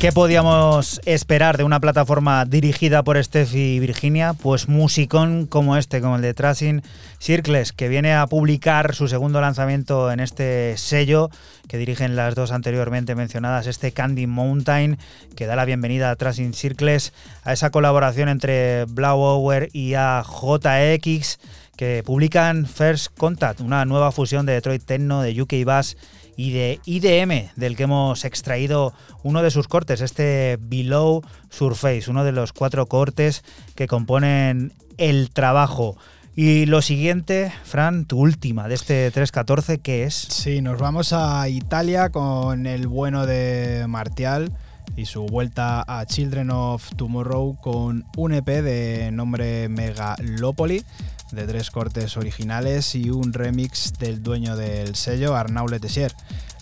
¿Qué podíamos esperar de una plataforma dirigida por Steffi y Virginia? Pues musicón como este, como el de Tracing Circles, que viene a publicar su segundo lanzamiento en este sello que dirigen las dos anteriormente mencionadas, este Candy Mountain, que da la bienvenida a Tracing Circles, a esa colaboración entre Blau Hour y AJX que publican First Contact, una nueva fusión de Detroit Techno, de UK Bass y de IDM, del que hemos extraído uno de sus cortes, este Below Surface, uno de los cuatro cortes que componen el trabajo. Y lo siguiente, Fran, tu última de este 314, ¿qué es? Sí, nos vamos a Italia con el bueno de Martial y su vuelta a Children of Tomorrow con un EP de nombre Megalopoli de tres cortes originales y un remix del dueño del sello, Arnaud Letessier.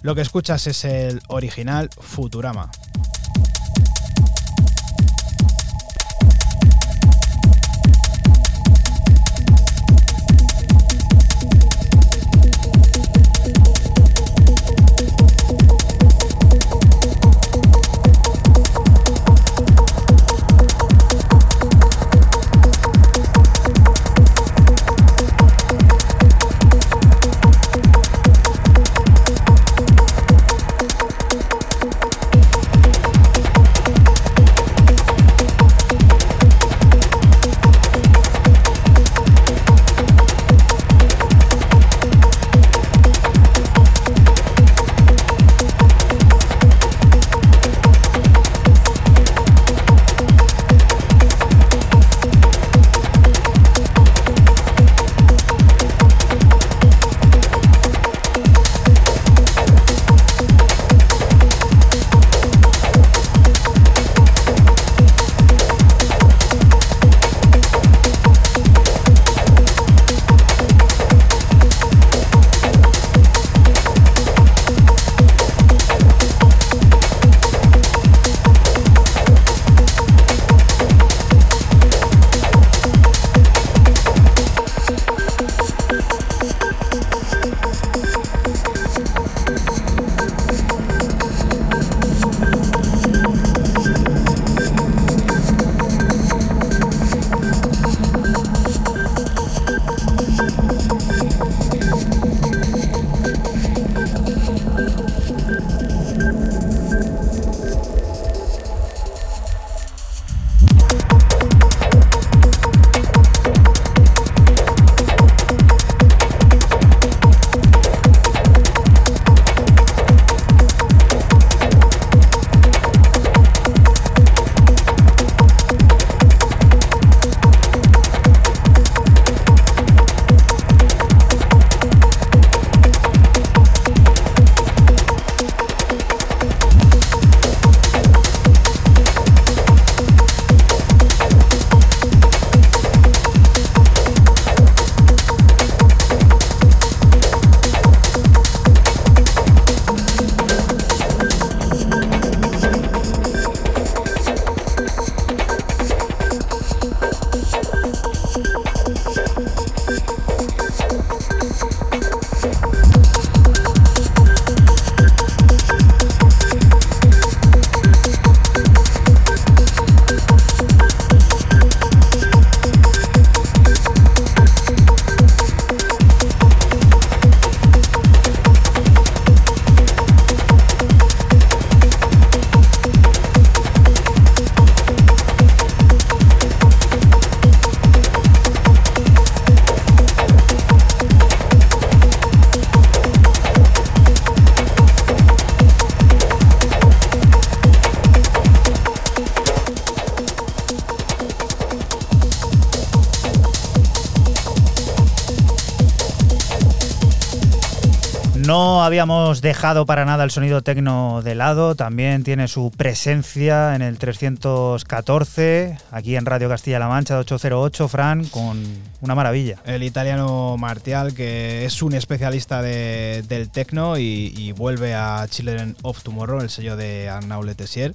Lo que escuchas es el original Futurama. Habíamos dejado para nada el sonido tecno de lado, también tiene su presencia en el 314, aquí en Radio Castilla-La Mancha de 808, Fran, con una maravilla. El italiano Martial, que es un especialista de- del tecno y, vuelve a Children of Tomorrow, el sello de Arnaud Letessier.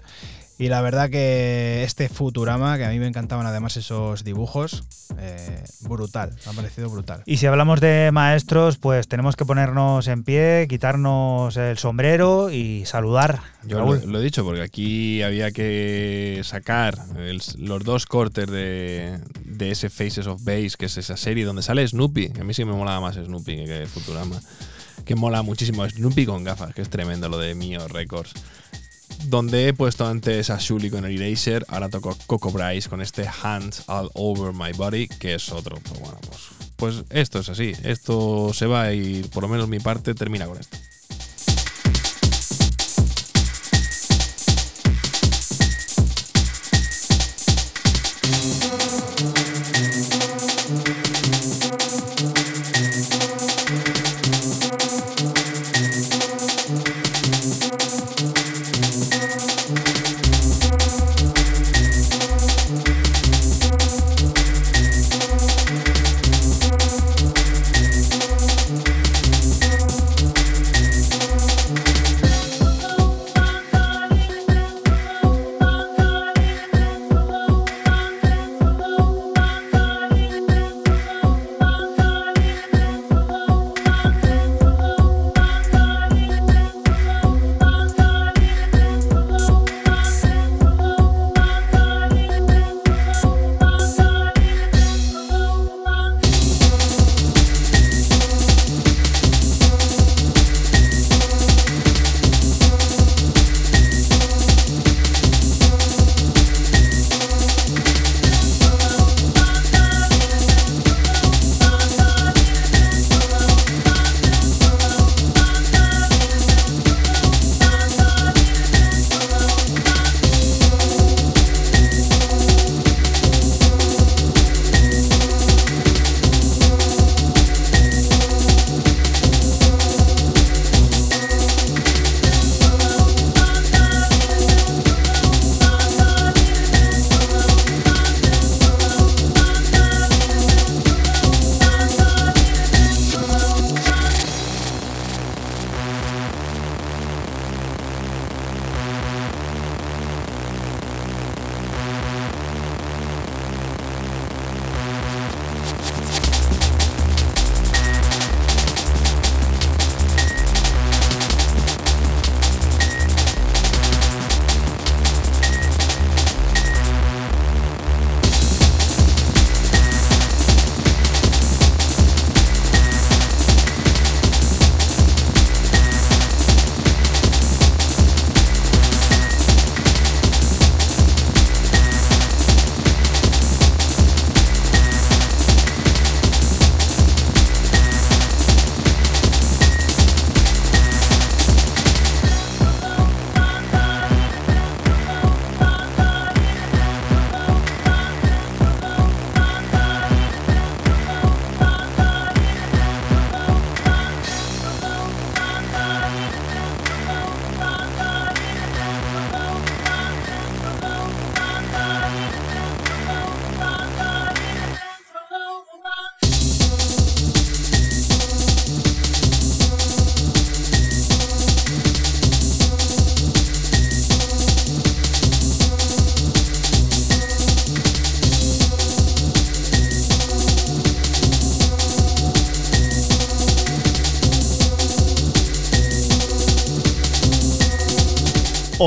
Y la verdad que este Futurama, que a mí me encantaban además esos dibujos, eh, brutal, me ha parecido brutal. Y si hablamos de maestros, pues tenemos que ponernos en pie, quitarnos el sombrero y saludar. Yo lo, he dicho porque aquí había que sacar el- los dos cortes de, de ese Faces of Base, que es esa serie donde sale Snoopy. A mí sí me molaba más Snoopy que, que Futurama. Que mola muchísimo Snoopy con gafas, que es tremendo lo de Mio Records. Donde he puesto antes a Shuli con el Eraser, ahora toco Coco Bryce con este Hands All Over My Body, que es otro, bueno, pues pues esto es así. Esto se va y por lo menos mi parte termina con esto.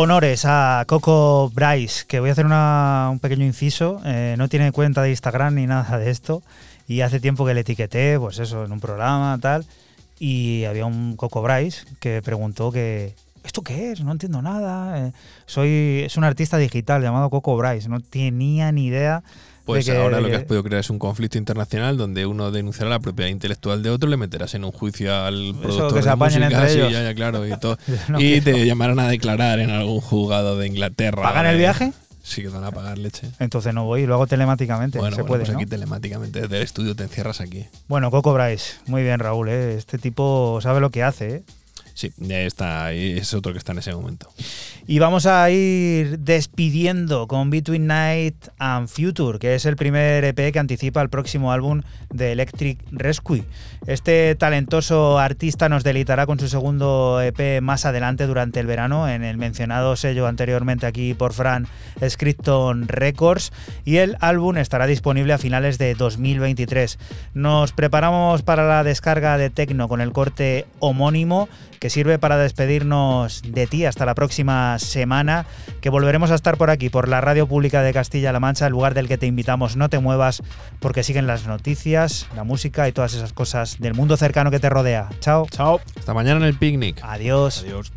Honores a Coco Bryce, que voy a hacer una- un pequeño inciso. eh, no tiene cuenta de Instagram ni nada de esto. Y hace tiempo que le etiqueté, pues eso, en un programa, tal. Y había un Coco Bryce que preguntó que. ¿Esto qué es? No entiendo nada. eh, soy, es un artista digital llamado Coco Bryce. No tenía ni idea. Pues que- ahora lo que has podido crear es un conflicto internacional donde uno denunciará la propiedad intelectual de otro, le meterás en un juicio al productor que se de música, entre sí, ellos. ya, ya, claro, y, todo. No y quiero. te llamarán a declarar en algún juzgado de Inglaterra. ¿Pagan el viaje? Sí, que te van a pagar leche. Entonces no voy lo hago telemáticamente. Bueno, se bueno, puede, pues ¿no? aquí telemáticamente desde el estudio te encierras aquí. Bueno, Coco Bryce. Muy bien, Raúl. ¿eh? Este tipo sabe lo que hace. ¿eh? Sí, está, es otro que está en ese momento. Y vamos a ir despidiendo con Between Night and Future, que es el primer EP que anticipa el próximo álbum de Electric Rescue. Este talentoso artista nos deleitará con su segundo EP más adelante durante el verano en el mencionado sello anteriormente aquí por Fran, Scripton Records, y el álbum estará disponible a finales de 2023. Nos preparamos para la descarga de Tecno con el corte homónimo que sirve para despedirnos de ti hasta la próxima semana, que volveremos a estar por aquí, por la Radio Pública de Castilla-La Mancha, el lugar del que te invitamos. No te muevas porque siguen las noticias, la música y todas esas cosas del mundo cercano que te rodea. Chao. Chao. Hasta mañana en el picnic. Adiós. Adiós.